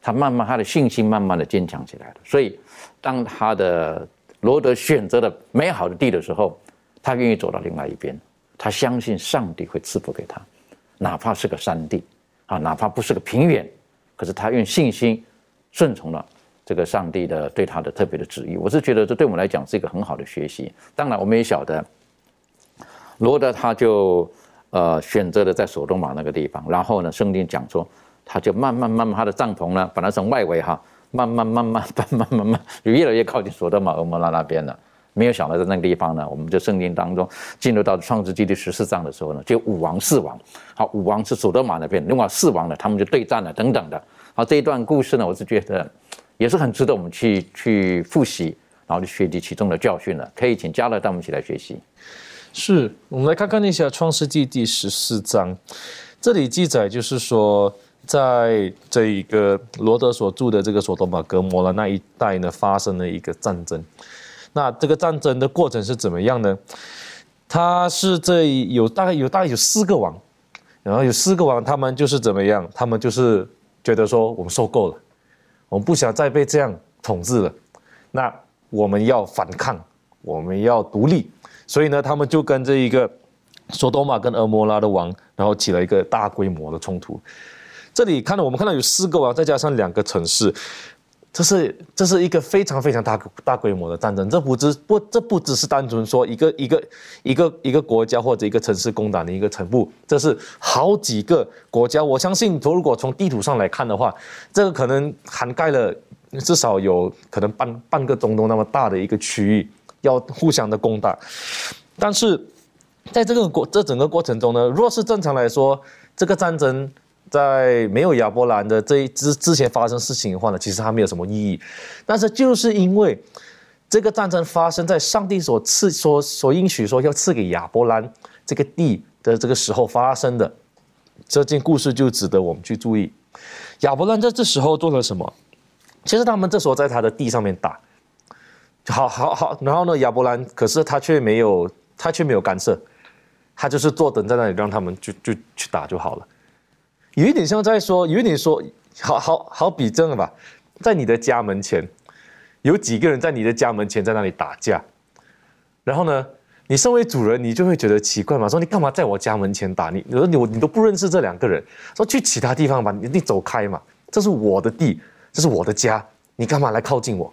他慢慢他的信心慢慢的坚强起来了。所以，当他的罗德选择了美好的地的时候，他愿意走到另外一边，他相信上帝会赐福给他，哪怕是个山地啊，哪怕不是个平原，可是他用信心顺从了。这个上帝的对他的特别的旨意，我是觉得这对我们来讲是一个很好的学习。当然，我们也晓得罗德他就呃选择了在索多玛那个地方，然后呢，圣经讲说他就慢慢慢慢他的帐篷呢，本来从外围哈，慢慢慢慢 慢慢慢慢就越来越靠近索多玛俄摩拉那边了。没有想到在那个地方呢，我们就圣经当中进入到创世纪第十四章的时候呢，就五王四王，好，五王是索多玛那边，另外四王呢，他们就对战了等等的。好，这一段故事呢，我是觉得也是很值得我们去去复习，然后去学习其中的教训了。可以请嘉乐带我们一起来学习。是我们来看看一下创世纪第十四章，这里记载就是说，在这一个罗德所住的这个索多玛格摩拉那一带呢，发生了一个战争。那这个战争的过程是怎么样呢？他是这有大概有大概有四个王，然后有四个王，他们就是怎么样？他们就是觉得说我们受够了，我们不想再被这样统治了，那我们要反抗，我们要独立，所以呢，他们就跟这一个索多玛跟俄摩拉的王，然后起了一个大规模的冲突。这里看到我们看到有四个王，再加上两个城市。这是这是一个非常非常大大规模的战争，这不只不这不只是单纯说一个一个一个一个国家或者一个城市攻打的一个城部，这是好几个国家。我相信，如果从地图上来看的话，这个可能涵盖了至少有可能半半个中东那么大的一个区域，要互相的攻打。但是在这个过这整个过程中呢，若是正常来说，这个战争。在没有亚伯兰的这一之之前发生事情的话呢，其实它没有什么意义。但是就是因为这个战争发生在上帝所赐、所所应许说要赐给亚伯兰这个地的这个时候发生的，这件故事就值得我们去注意。亚伯兰在这时候做了什么？其实他们这时候在他的地上面打，好好好，然后呢，亚伯兰可是他却没有，他却没有干涉，他就是坐等在那里，让他们就就去打就好了。有一点像在说，有一点说，好好好比这样吧，在你的家门前，有几个人在你的家门前在那里打架，然后呢，你身为主人，你就会觉得奇怪嘛，说你干嘛在我家门前打？你你说你我你都不认识这两个人，说去其他地方吧，你你走开嘛，这是我的地，这是我的家，你干嘛来靠近我？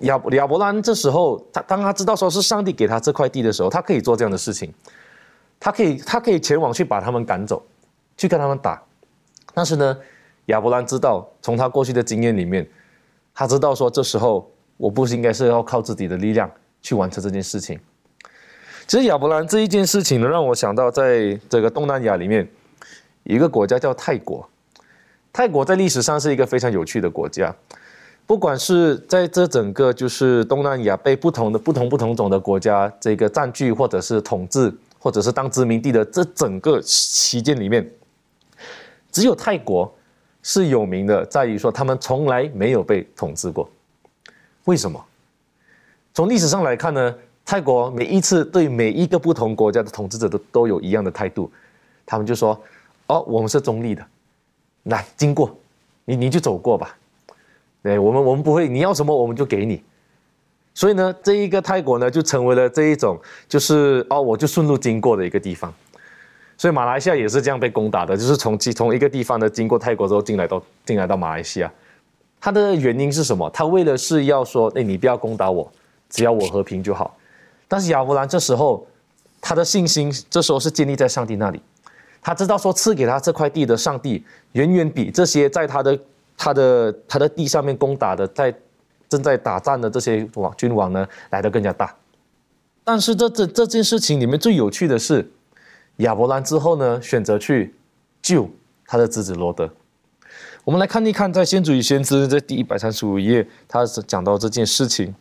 亚亚伯兰这时候，他当他知道说是上帝给他这块地的时候，他可以做这样的事情，他可以他可以前往去把他们赶走。去跟他们打，但是呢，亚伯兰知道，从他过去的经验里面，他知道说，这时候我不是应该是要靠自己的力量去完成这件事情。其实亚伯兰这一件事情呢，让我想到，在这个东南亚里面，一个国家叫泰国。泰国在历史上是一个非常有趣的国家，不管是在这整个就是东南亚被不同的不同不同种的国家这个占据或者是统治。或者是当殖民地的这整个期间里面，只有泰国是有名的，在于说他们从来没有被统治过。为什么？从历史上来看呢？泰国每一次对每一个不同国家的统治者都都有一样的态度，他们就说：“哦，我们是中立的，来经过，你你就走过吧。对我们我们不会，你要什么我们就给你。”所以呢，这一个泰国呢，就成为了这一种，就是哦，我就顺路经过的一个地方。所以马来西亚也是这样被攻打的，就是从从一个地方呢经过泰国之后进来到进来到马来西亚。它的原因是什么？他为了是要说，哎，你不要攻打我，只要我和平就好。但是亚伯兰这时候他的信心，这时候是建立在上帝那里。他知道说赐给他这块地的上帝，远远比这些在他的他的他的地上面攻打的在。正在打仗的这些王君王呢，来的更加大。但是这这这件事情里面最有趣的是，亚伯兰之后呢，选择去救他的侄子罗德。我们来看一看，在《先祖与先知》这第一百三十五页，他是讲到这件事情：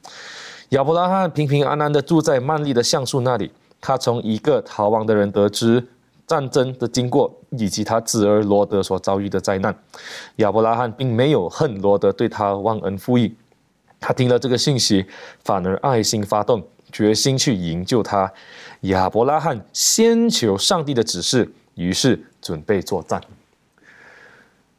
亚伯拉罕平平安安的住在曼利的橡树那里。他从一个逃亡的人得知战争的经过，以及他侄儿罗德所遭遇的灾难。亚伯拉罕并没有恨罗德对他忘恩负义。他听了这个信息，反而爱心发动，决心去营救他。亚伯拉罕先求上帝的指示，于是准备作战。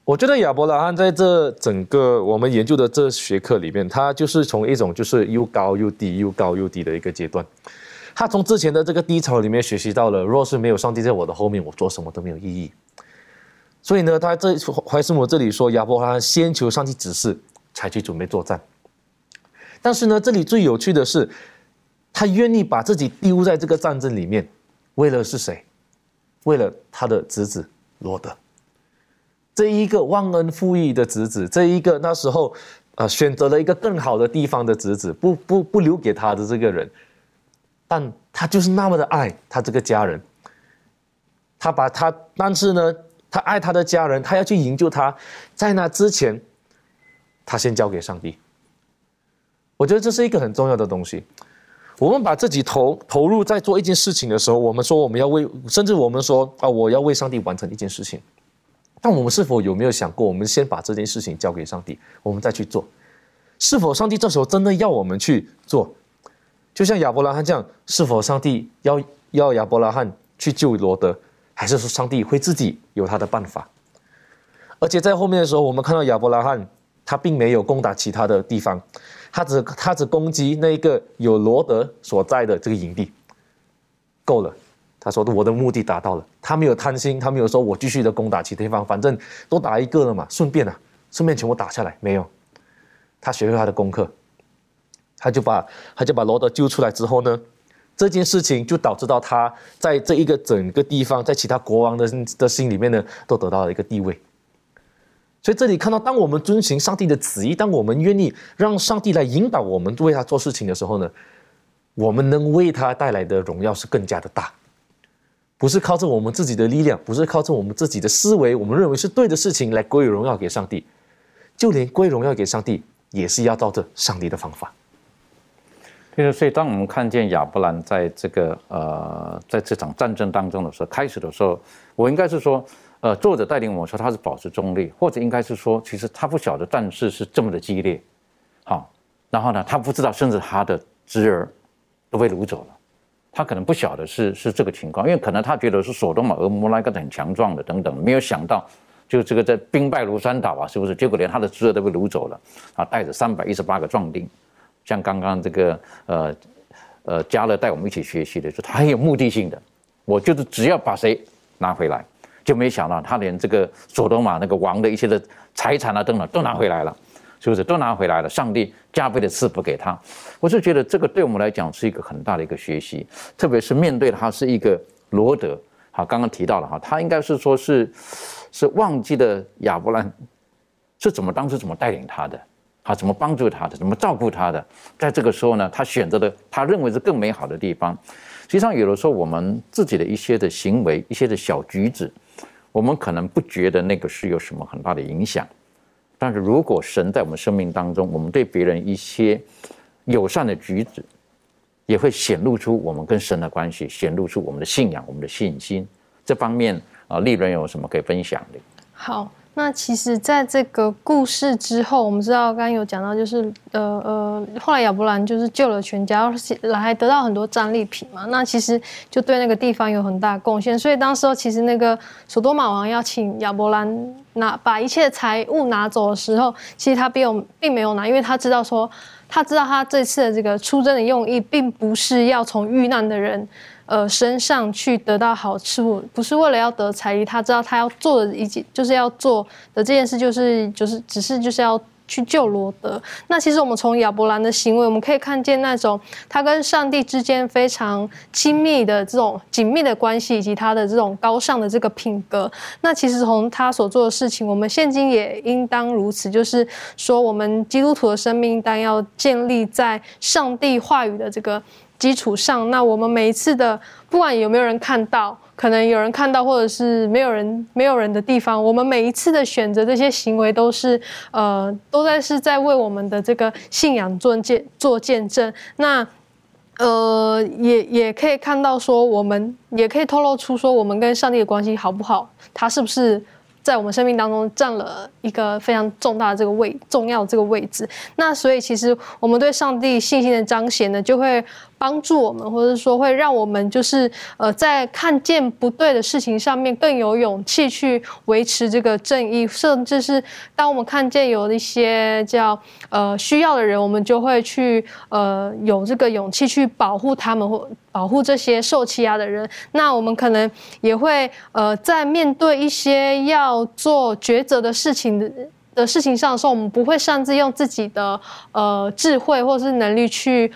我觉得亚伯拉罕在这整个我们研究的这学科里面，他就是从一种就是又高又低、又高又低的一个阶段。他从之前的这个低潮里面学习到了，若是没有上帝在我的后面，我做什么都没有意义。所以呢，他这怀斯姆这里说，亚伯拉罕先求上帝指示，才去准备作战。但是呢，这里最有趣的是，他愿意把自己丢在这个战争里面，为了是谁？为了他的侄子罗德。这一个忘恩负义的侄子，这一个那时候，呃，选择了一个更好的地方的侄子，不不不留给他的这个人，但他就是那么的爱他这个家人，他把他，但是呢，他爱他的家人，他要去营救他，在那之前，他先交给上帝。我觉得这是一个很重要的东西。我们把自己投投入在做一件事情的时候，我们说我们要为，甚至我们说啊，我要为上帝完成一件事情。但我们是否有没有想过，我们先把这件事情交给上帝，我们再去做？是否上帝这时候真的要我们去做？就像亚伯拉罕这样，是否上帝要要亚伯拉罕去救罗德，还是说上帝会自己有他的办法？而且在后面的时候，我们看到亚伯拉罕他并没有攻打其他的地方。他只他只攻击那个有罗德所在的这个营地，够了。他说我的目的达到了。他没有贪心，他没有说我继续的攻打其他地方，反正都打一个了嘛，顺便啊，顺便全部打下来。没有，他学会他的功课，他就把他就把罗德救出来之后呢，这件事情就导致到他在这一个整个地方，在其他国王的的心里面呢，都得到了一个地位。所以这里看到，当我们遵循上帝的旨意，当我们愿意让上帝来引导我们为他做事情的时候呢，我们能为他带来的荣耀是更加的大。不是靠着我们自己的力量，不是靠着我们自己的思维，我们认为是对的事情来归荣耀给上帝，就连归荣耀给上帝，也是要照着上帝的方法。就是所以，当我们看见亚伯兰在这个呃，在这场战争当中的时候，开始的时候，我应该是说。呃，作者带领我们说他是保持中立，或者应该是说，其实他不晓得战事是这么的激烈，好，然后呢，他不知道，甚至他的侄儿都被掳走了，他可能不晓得是是这个情况，因为可能他觉得是索多玛、俄摩拉个很强壮的等等，没有想到就这个在兵败如山倒啊，是不是？结果连他的侄儿都被掳走了，啊，带着三百一十八个壮丁，像刚刚这个呃呃加勒带我们一起学习的，就他很有目的性的，我就是只要把谁拿回来。就没想到他连这个索多玛那个王的一些的财产啊等等都拿回来了，是不是都拿回来了？上帝加倍的赐福给他，我是觉得这个对我们来讲是一个很大的一个学习，特别是面对他是一个罗德，好，刚刚提到了哈，他应该是说是是忘记了亚伯兰是怎么当时怎么带领他的，好，怎么帮助他的，怎么照顾他的，在这个时候呢，他选择的他认为是更美好的地方。实际上，有的时候我们自己的一些的行为，一些的小举止。我们可能不觉得那个是有什么很大的影响，但是如果神在我们生命当中，我们对别人一些友善的举止，也会显露出我们跟神的关系，显露出我们的信仰、我们的信心。这方面啊，利润有什么可以分享的？好。那其实，在这个故事之后，我们知道刚刚有讲到，就是呃呃，后来亚伯兰就是救了全家，来还得到很多战利品嘛。那其实就对那个地方有很大贡献。所以当时候其实那个索多玛王要请亚伯兰拿把一切财物拿走的时候，其实他并有并没有拿，因为他知道说，他知道他这次的这个出征的用意，并不是要从遇难的人。呃，身上去得到好处，不是为了要得财利，他知道他要做的一件，就是要做的这件事，就是就是只是就是要去救罗德。那其实我们从亚伯兰的行为，我们可以看见那种他跟上帝之间非常亲密的这种紧密的关系，以及他的这种高尚的这个品格。那其实从他所做的事情，我们现今也应当如此，就是说，我们基督徒的生命当要建立在上帝话语的这个。基础上，那我们每一次的，不管有没有人看到，可能有人看到，或者是没有人、没有人的地方，我们每一次的选择，这些行为都是，呃，都在是在为我们的这个信仰做见做见证。那，呃，也也可以看到说，我们也可以透露出说，我们跟上帝的关系好不好？他是不是？在我们生命当中占了一个非常重大的这个位重要的这个位置，那所以其实我们对上帝信心的彰显呢，就会帮助我们，或者说会让我们就是呃在看见不对的事情上面更有勇气去维持这个正义，甚至是当我们看见有一些叫呃需要的人，我们就会去呃有这个勇气去保护他们或。保护这些受欺压的人，那我们可能也会呃，在面对一些要做抉择的事情的事情上的时候，我们不会擅自用自己的呃智慧或是能力去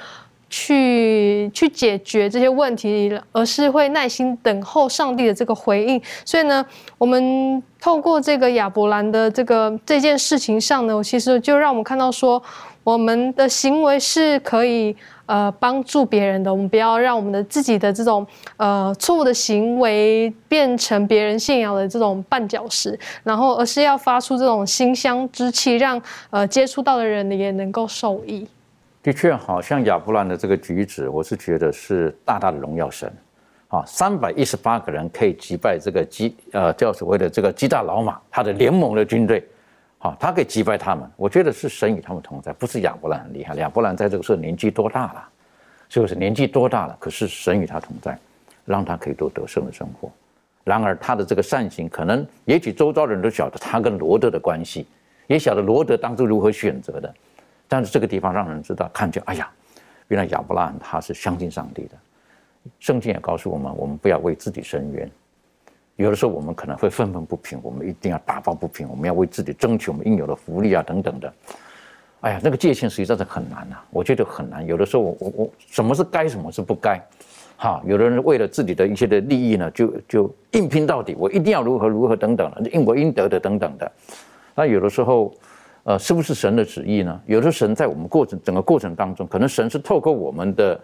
去去解决这些问题，而是会耐心等候上帝的这个回应。所以呢，我们透过这个亚伯兰的这个这件事情上呢，其实就让我们看到说，我们的行为是可以呃帮助别人的。我们不要让我们的自己的这种呃错误的行为变成别人信仰的这种绊脚石，然后而是要发出这种馨香之气，让呃接触到的人也能够受益。的确，好像亚伯兰的这个举止，我是觉得是大大的荣耀神，啊，三百一十八个人可以击败这个基呃叫所谓的这个基大老马他的联盟的军队，好，他可以击败他们，我觉得是神与他们同在，不是亚伯兰很厉害，亚伯兰在这个时候年纪多大了，是不是年纪多大了？可是神与他同在，让他可以多得胜的生活。然而他的这个善行，可能也许周遭人都晓得他跟罗德的关系，也晓得罗德当初如何选择的。但是这个地方让人知道，看见，哎呀，原来亚伯拉罕他是相信上帝的。圣经也告诉我们，我们不要为自己伸冤。有的时候我们可能会愤愤不平，我们一定要打抱不平，我们要为自己争取我们应有的福利啊，等等的。哎呀，那个界限实际上是很难呐，我觉得很难。有的时候我我我什么是该，什么是不该，哈，有的人为了自己的一些的利益呢，就就硬拼到底，我一定要如何如何等等的，应我应得的等等的。那有的时候。呃，是不是神的旨意呢？有的神在我们过程整个过程当中，可能神是透过我们的，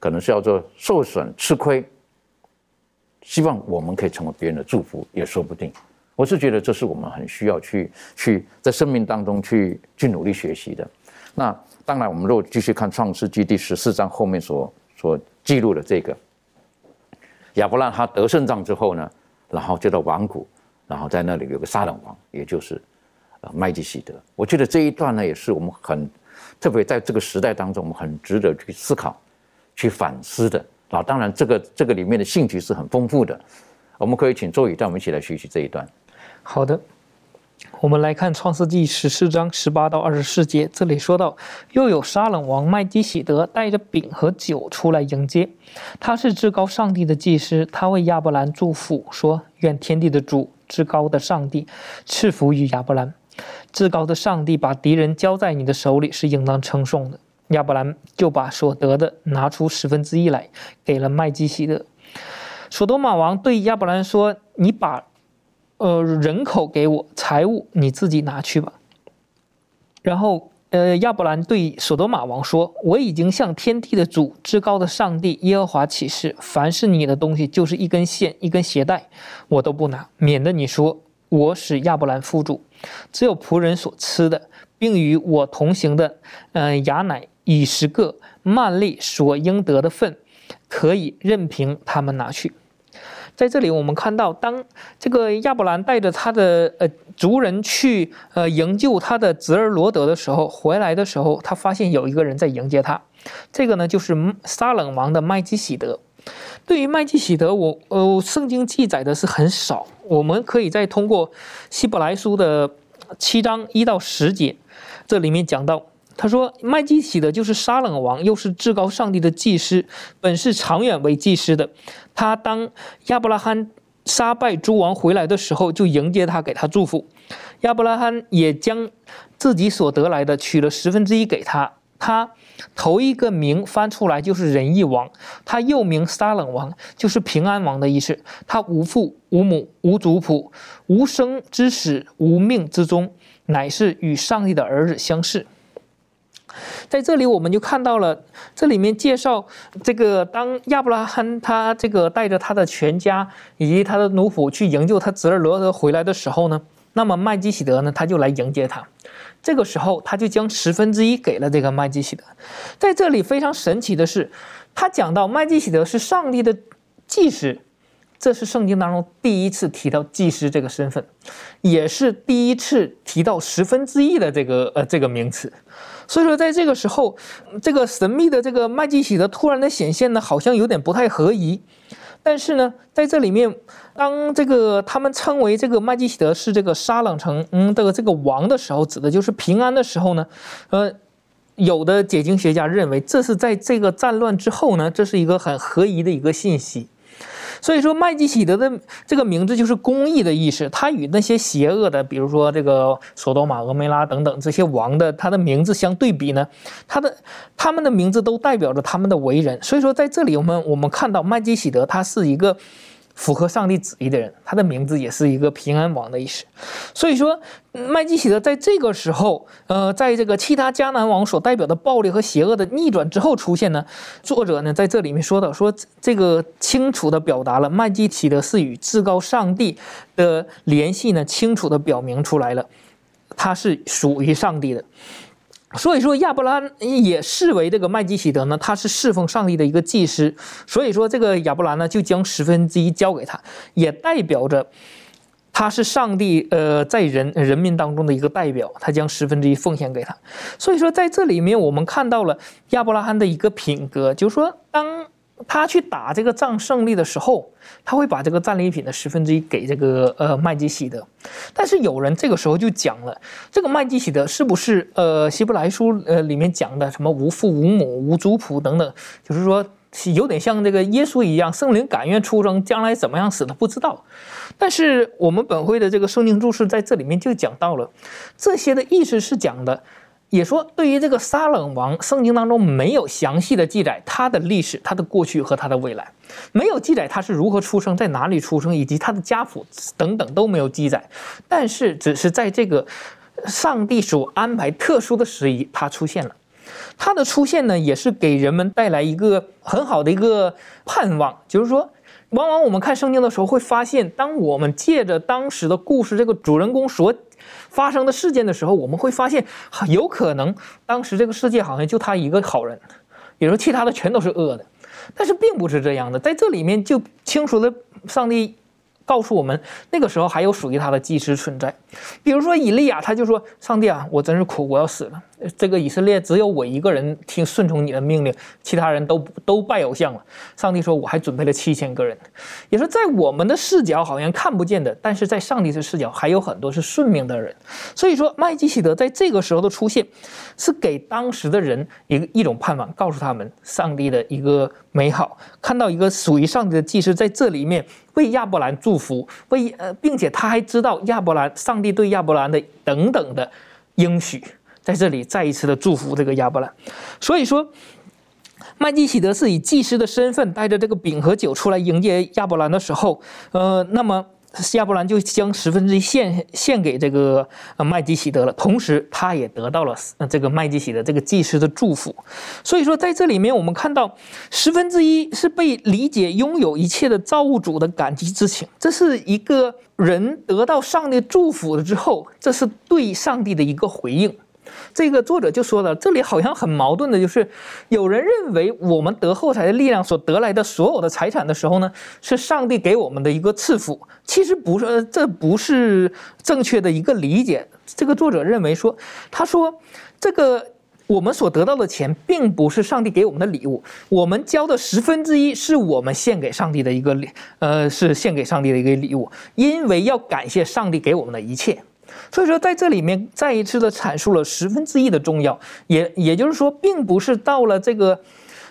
可能是要做受损吃亏，希望我们可以成为别人的祝福，也说不定。我是觉得这是我们很需要去去在生命当中去去努力学习的。那当然，我们如果继续看创世纪第十四章后面所所记录的这个亚伯拉他得胜仗之后呢，然后就到王谷，然后在那里有个撒冷王，也就是。麦基喜德，我觉得这一段呢，也是我们很特别在这个时代当中，我们很值得去思考、去反思的啊。当然，这个这个里面的兴趣是很丰富的，我们可以请周宇带我们一起来学习这一段。好的，我们来看创世纪十四章十八到二十四节，这里说到，又有沙冷王麦基喜德带着饼和酒出来迎接，他是至高上帝的祭司，他为亚伯兰祝福，说：愿天地的主、至高的上帝赐福于亚伯兰。至高的上帝把敌人交在你的手里是应当称颂的。亚伯兰就把所得的拿出十分之一来，给了麦基喜德。索多玛王对亚伯兰说：“你把，呃，人口给我，财物你自己拿去吧。”然后，呃，亚伯兰对索多玛王说：“我已经向天地的主、至高的上帝耶和华起誓，凡是你的东西，就是一根线、一根鞋带，我都不拿，免得你说我使亚伯兰富主。”只有仆人所吃的，并与我同行的，嗯，雅乃以十个曼利所应得的份，可以任凭他们拿去。在这里，我们看到，当这个亚伯兰带着他的呃族人去呃营救他的侄儿罗德的时候，回来的时候，他发现有一个人在迎接他。这个呢，就是撒冷王的麦基喜德。对于麦基喜德，我呃，圣经记载的是很少。我们可以再通过希伯来书的七章一到十节，这里面讲到，他说麦基喜德就是沙冷王，又是至高上帝的祭司，本是长远为祭司的。他当亚伯拉罕杀败诸王回来的时候，就迎接他，给他祝福。亚伯拉罕也将自己所得来的取了十分之一给他。他头一个名翻出来就是仁义王，他又名撒冷王，就是平安王的意思。他无父无母无族谱，无生之始无命之终，乃是与上帝的儿子相似。在这里，我们就看到了这里面介绍这个，当亚伯拉罕他这个带着他的全家以及他的奴仆去营救他侄儿罗德回来的时候呢，那么麦基喜德呢，他就来迎接他。这个时候，他就将十分之一给了这个麦基喜德。在这里非常神奇的是，他讲到麦基喜德是上帝的祭司，这是圣经当中第一次提到祭司这个身份，也是第一次提到十分之一的这个呃这个名词。所以说，在这个时候，这个神秘的这个麦基喜德突然的显现呢，好像有点不太合宜。但是呢，在这里面，当这个他们称为这个麦基喜德是这个沙朗城嗯的这个王的时候，指的就是平安的时候呢，呃，有的解经学家认为这是在这个战乱之后呢，这是一个很合宜的一个信息。所以说麦基喜德的这个名字就是公益的意思，他与那些邪恶的，比如说这个索多玛、俄梅拉等等这些王的他的名字相对比呢，他的他们的名字都代表着他们的为人。所以说在这里我们我们看到麦基喜德他是一个。符合上帝旨意的人，他的名字也是一个平安王的意思。所以说，麦基喜德在这个时候，呃，在这个其他迦南王所代表的暴力和邪恶的逆转之后出现呢，作者呢在这里面说到，说这个清楚的表达了麦基喜德是与至高上帝的联系呢，清楚的表明出来了，他是属于上帝的。所以说，亚伯拉罕也视为这个麦基喜德呢，他是侍奉上帝的一个祭司。所以说，这个亚伯兰呢，就将十分之一交给他，也代表着他是上帝呃在人人民当中的一个代表，他将十分之一奉献给他。所以说，在这里面我们看到了亚伯拉罕的一个品格，就是说当。他去打这个仗胜利的时候，他会把这个战利品的十分之一给这个呃麦基喜德。但是有人这个时候就讲了，这个麦基喜德是不是呃希伯来书呃里面讲的什么无父无母无族谱等等，就是说有点像这个耶稣一样，圣灵感愿出生，将来怎么样死的不知道。但是我们本会的这个圣经注释在这里面就讲到了，这些的意思是讲的。也说，对于这个撒冷王，圣经当中没有详细的记载他的历史、他的过去和他的未来，没有记载他是如何出生、在哪里出生，以及他的家谱等等都没有记载。但是，只是在这个上帝所安排特殊的时宜，他出现了。他的出现呢，也是给人们带来一个很好的一个盼望，就是说，往往我们看圣经的时候会发现，当我们借着当时的故事，这个主人公所。发生的事件的时候，我们会发现，有可能当时这个世界好像就他一个好人，也说其他的全都是恶的，但是并不是这样的，在这里面就清楚的上帝。告诉我们，那个时候还有属于他的祭司存在。比如说以利亚，他就说：“上帝啊，我真是苦，我要死了。这个以色列只有我一个人听顺从你的命令，其他人都都拜偶像了。”上帝说：“我还准备了七千个人。”也是在我们的视角好像看不见的，但是在上帝的视角还有很多是顺命的人。所以说，麦基喜德在这个时候的出现，是给当时的人一个一种盼望，告诉他们上帝的一个美好，看到一个属于上帝的祭司在这里面。为亚伯兰祝福，为呃，并且他还知道亚伯兰，上帝对亚伯兰的等等的应许，在这里再一次的祝福这个亚伯兰。所以说，麦基喜德是以祭司的身份带着这个饼和酒出来迎接亚伯兰的时候，呃，那么。亚伯兰就将十分之一献献给这个麦基喜德了，同时他也得到了这个麦基喜德这个祭司的祝福。所以说，在这里面我们看到十分之一是被理解拥有一切的造物主的感激之情，这是一个人得到上帝祝福了之后，这是对上帝的一个回应。这个作者就说了，这里好像很矛盾的，就是有人认为我们得后财的力量所得来的所有的财产的时候呢，是上帝给我们的一个赐福。其实不是，这不是正确的一个理解。这个作者认为说，他说这个我们所得到的钱，并不是上帝给我们的礼物，我们交的十分之一是我们献给上帝的一个礼，呃，是献给上帝的一个礼物，因为要感谢上帝给我们的一切。所以说，在这里面再一次的阐述了十分之一的重要，也也就是说，并不是到了这个，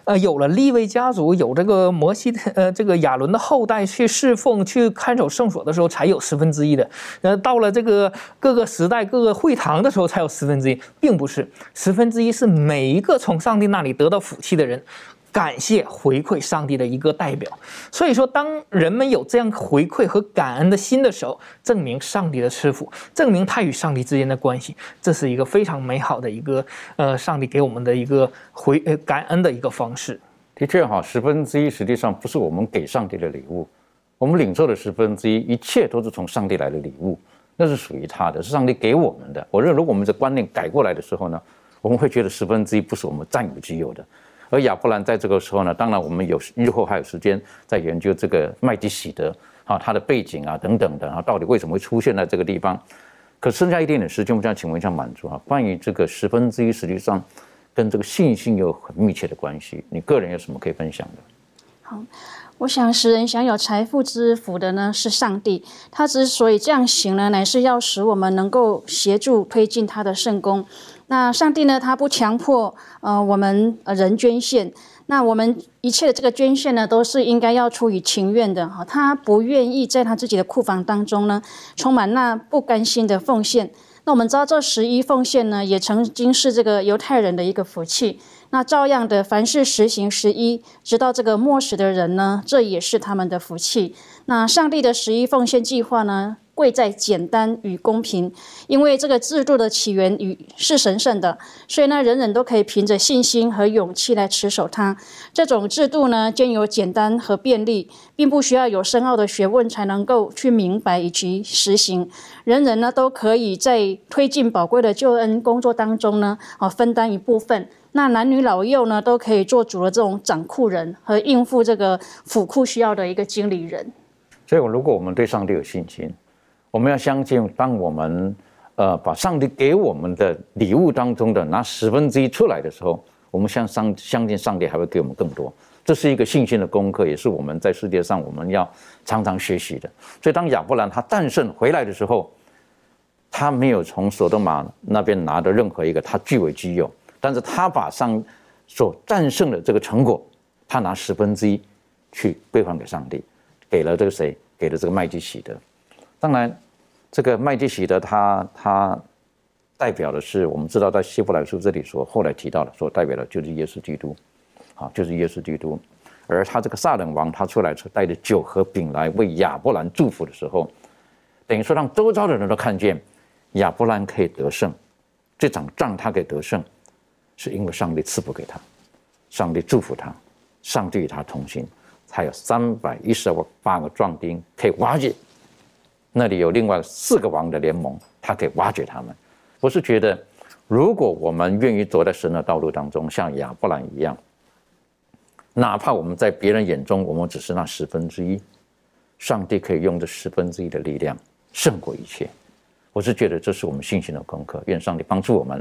呃，有了利位家族，有这个摩西，呃，这个亚伦的后代去侍奉、去看守圣所的时候，才有十分之一的。呃，到了这个各个时代、各个会堂的时候，才有十分之一，并不是十分之一是每一个从上帝那里得到福气的人。感谢回馈上帝的一个代表，所以说，当人们有这样回馈和感恩的心的时候，证明上帝的赐福，证明他与上帝之间的关系，这是一个非常美好的一个呃，上帝给我们的一个回呃感恩的一个方式。的确哈，十分之一实际上不是我们给上帝的礼物，我们领受的十分之一，一切都是从上帝来的礼物，那是属于他的，是上帝给我们的。我认为，如果我们的观念改过来的时候呢，我们会觉得十分之一不是我们占有之有的。而亚伯兰在这个时候呢，当然我们有日后还有时间在研究这个麦基喜德啊，他的背景啊等等的啊，到底为什么会出现在这个地方？可剩下一点点时间，我想请问一下满足啊，关于这个十分之一，实际上跟这个信心有很密切的关系，你个人有什么可以分享的？好，我想使人享有财富之福的呢是上帝，他之所以这样行呢，乃是要使我们能够协助推进他的圣功。那上帝呢，他不强迫呃我们呃人捐献，那我们一切的这个捐献呢，都是应该要出于情愿的哈。他不愿意在他自己的库房当中呢，充满那不甘心的奉献。那我们知道这十一奉献呢，也曾经是这个犹太人的一个福气。那照样的，凡是实行十一，直到这个末世的人呢，这也是他们的福气。那上帝的十一奉献计划呢？贵在简单与公平，因为这个制度的起源与是神圣的，所以呢，人人都可以凭着信心和勇气来持守它。这种制度呢，兼有简单和便利，并不需要有深奥的学问才能够去明白以及实行。人人呢，都可以在推进宝贵的救恩工作当中呢，啊，分担一部分。那男女老幼呢，都可以做主的这种掌库人和应付这个府库需要的一个经理人。所以，如果我们对上帝有信心，我们要相信，当我们呃把上帝给我们的礼物当中的拿十分之一出来的时候，我们相相相信上帝还会给我们更多。这是一个信心的功课，也是我们在世界上我们要常常学习的。所以，当亚伯兰他战胜回来的时候，他没有从索多玛那边拿的任何一个，他据为己有。但是他把上所战胜的这个成果，他拿十分之一去归还给上帝，给了这个谁？给了这个麦基喜德。当然。这个麦基喜德，他他代表的是我们知道在希伯来书这里说，后来提到的所代表的就是耶稣基督，啊，就是耶稣基督。而他这个撒冷王，他出来是带着酒和饼来为亚伯兰祝福的时候，等于说让周遭的人都看见亚伯兰可以得胜，这场仗他可以得胜，是因为上帝赐福给他，上帝祝福他，上帝与他同行，才有三百一十八个壮丁可以瓦解。那里有另外四个王的联盟，他可以挖掘他们。我是觉得，如果我们愿意走在神的道路当中，像亚伯兰一样，哪怕我们在别人眼中我们只是那十分之一，上帝可以用这十分之一的力量胜过一切。我是觉得这是我们信心的功课。愿上帝帮助我们，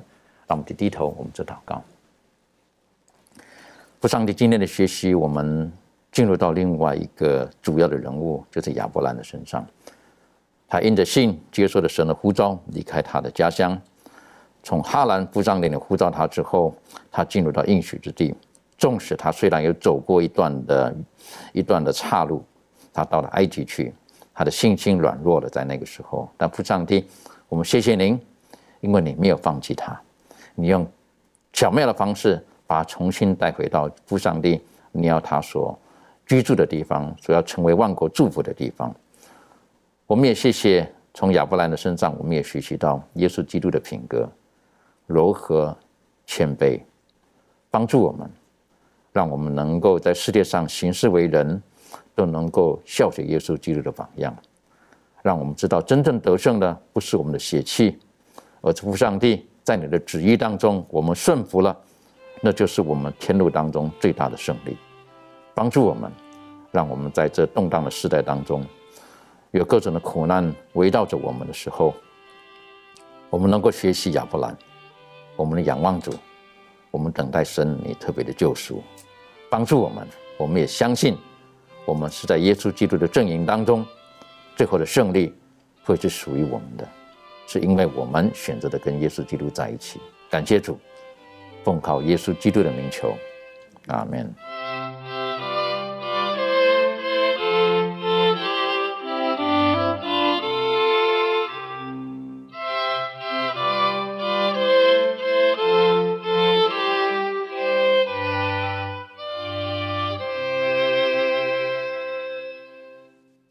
让我们低头，我们做祷告。不，上帝今天的学习，我们进入到另外一个主要的人物，就是亚伯兰的身上。他因着信接受了神的呼召，离开他的家乡，从哈兰夫长那里呼召他之后，他进入到应许之地。纵使他虽然有走过一段的一段的岔路，他到了埃及去，他的信心软弱了，在那个时候。但父上帝，我们谢谢您，因为你没有放弃他，你用巧妙的方式把他重新带回到父上帝你要他所居住的地方，所要成为万国祝福的地方。我们也谢谢从亚伯兰的身上，我们也学习到耶稣基督的品格，柔和、谦卑，帮助我们，让我们能够在世界上行事为人，都能够效学耶稣基督的榜样，让我们知道真正得胜的不是我们的血气，而是父上帝在你的旨意当中，我们顺服了，那就是我们天路当中最大的胜利。帮助我们，让我们在这动荡的时代当中。有各种的苦难围绕着我们的时候，我们能够学习亚伯兰，我们的仰望主，我们等待神你特别的救赎，帮助我们。我们也相信，我们是在耶稣基督的阵营当中，最后的胜利会是属于我们的，是因为我们选择的跟耶稣基督在一起。感谢主，奉靠耶稣基督的名求，阿门。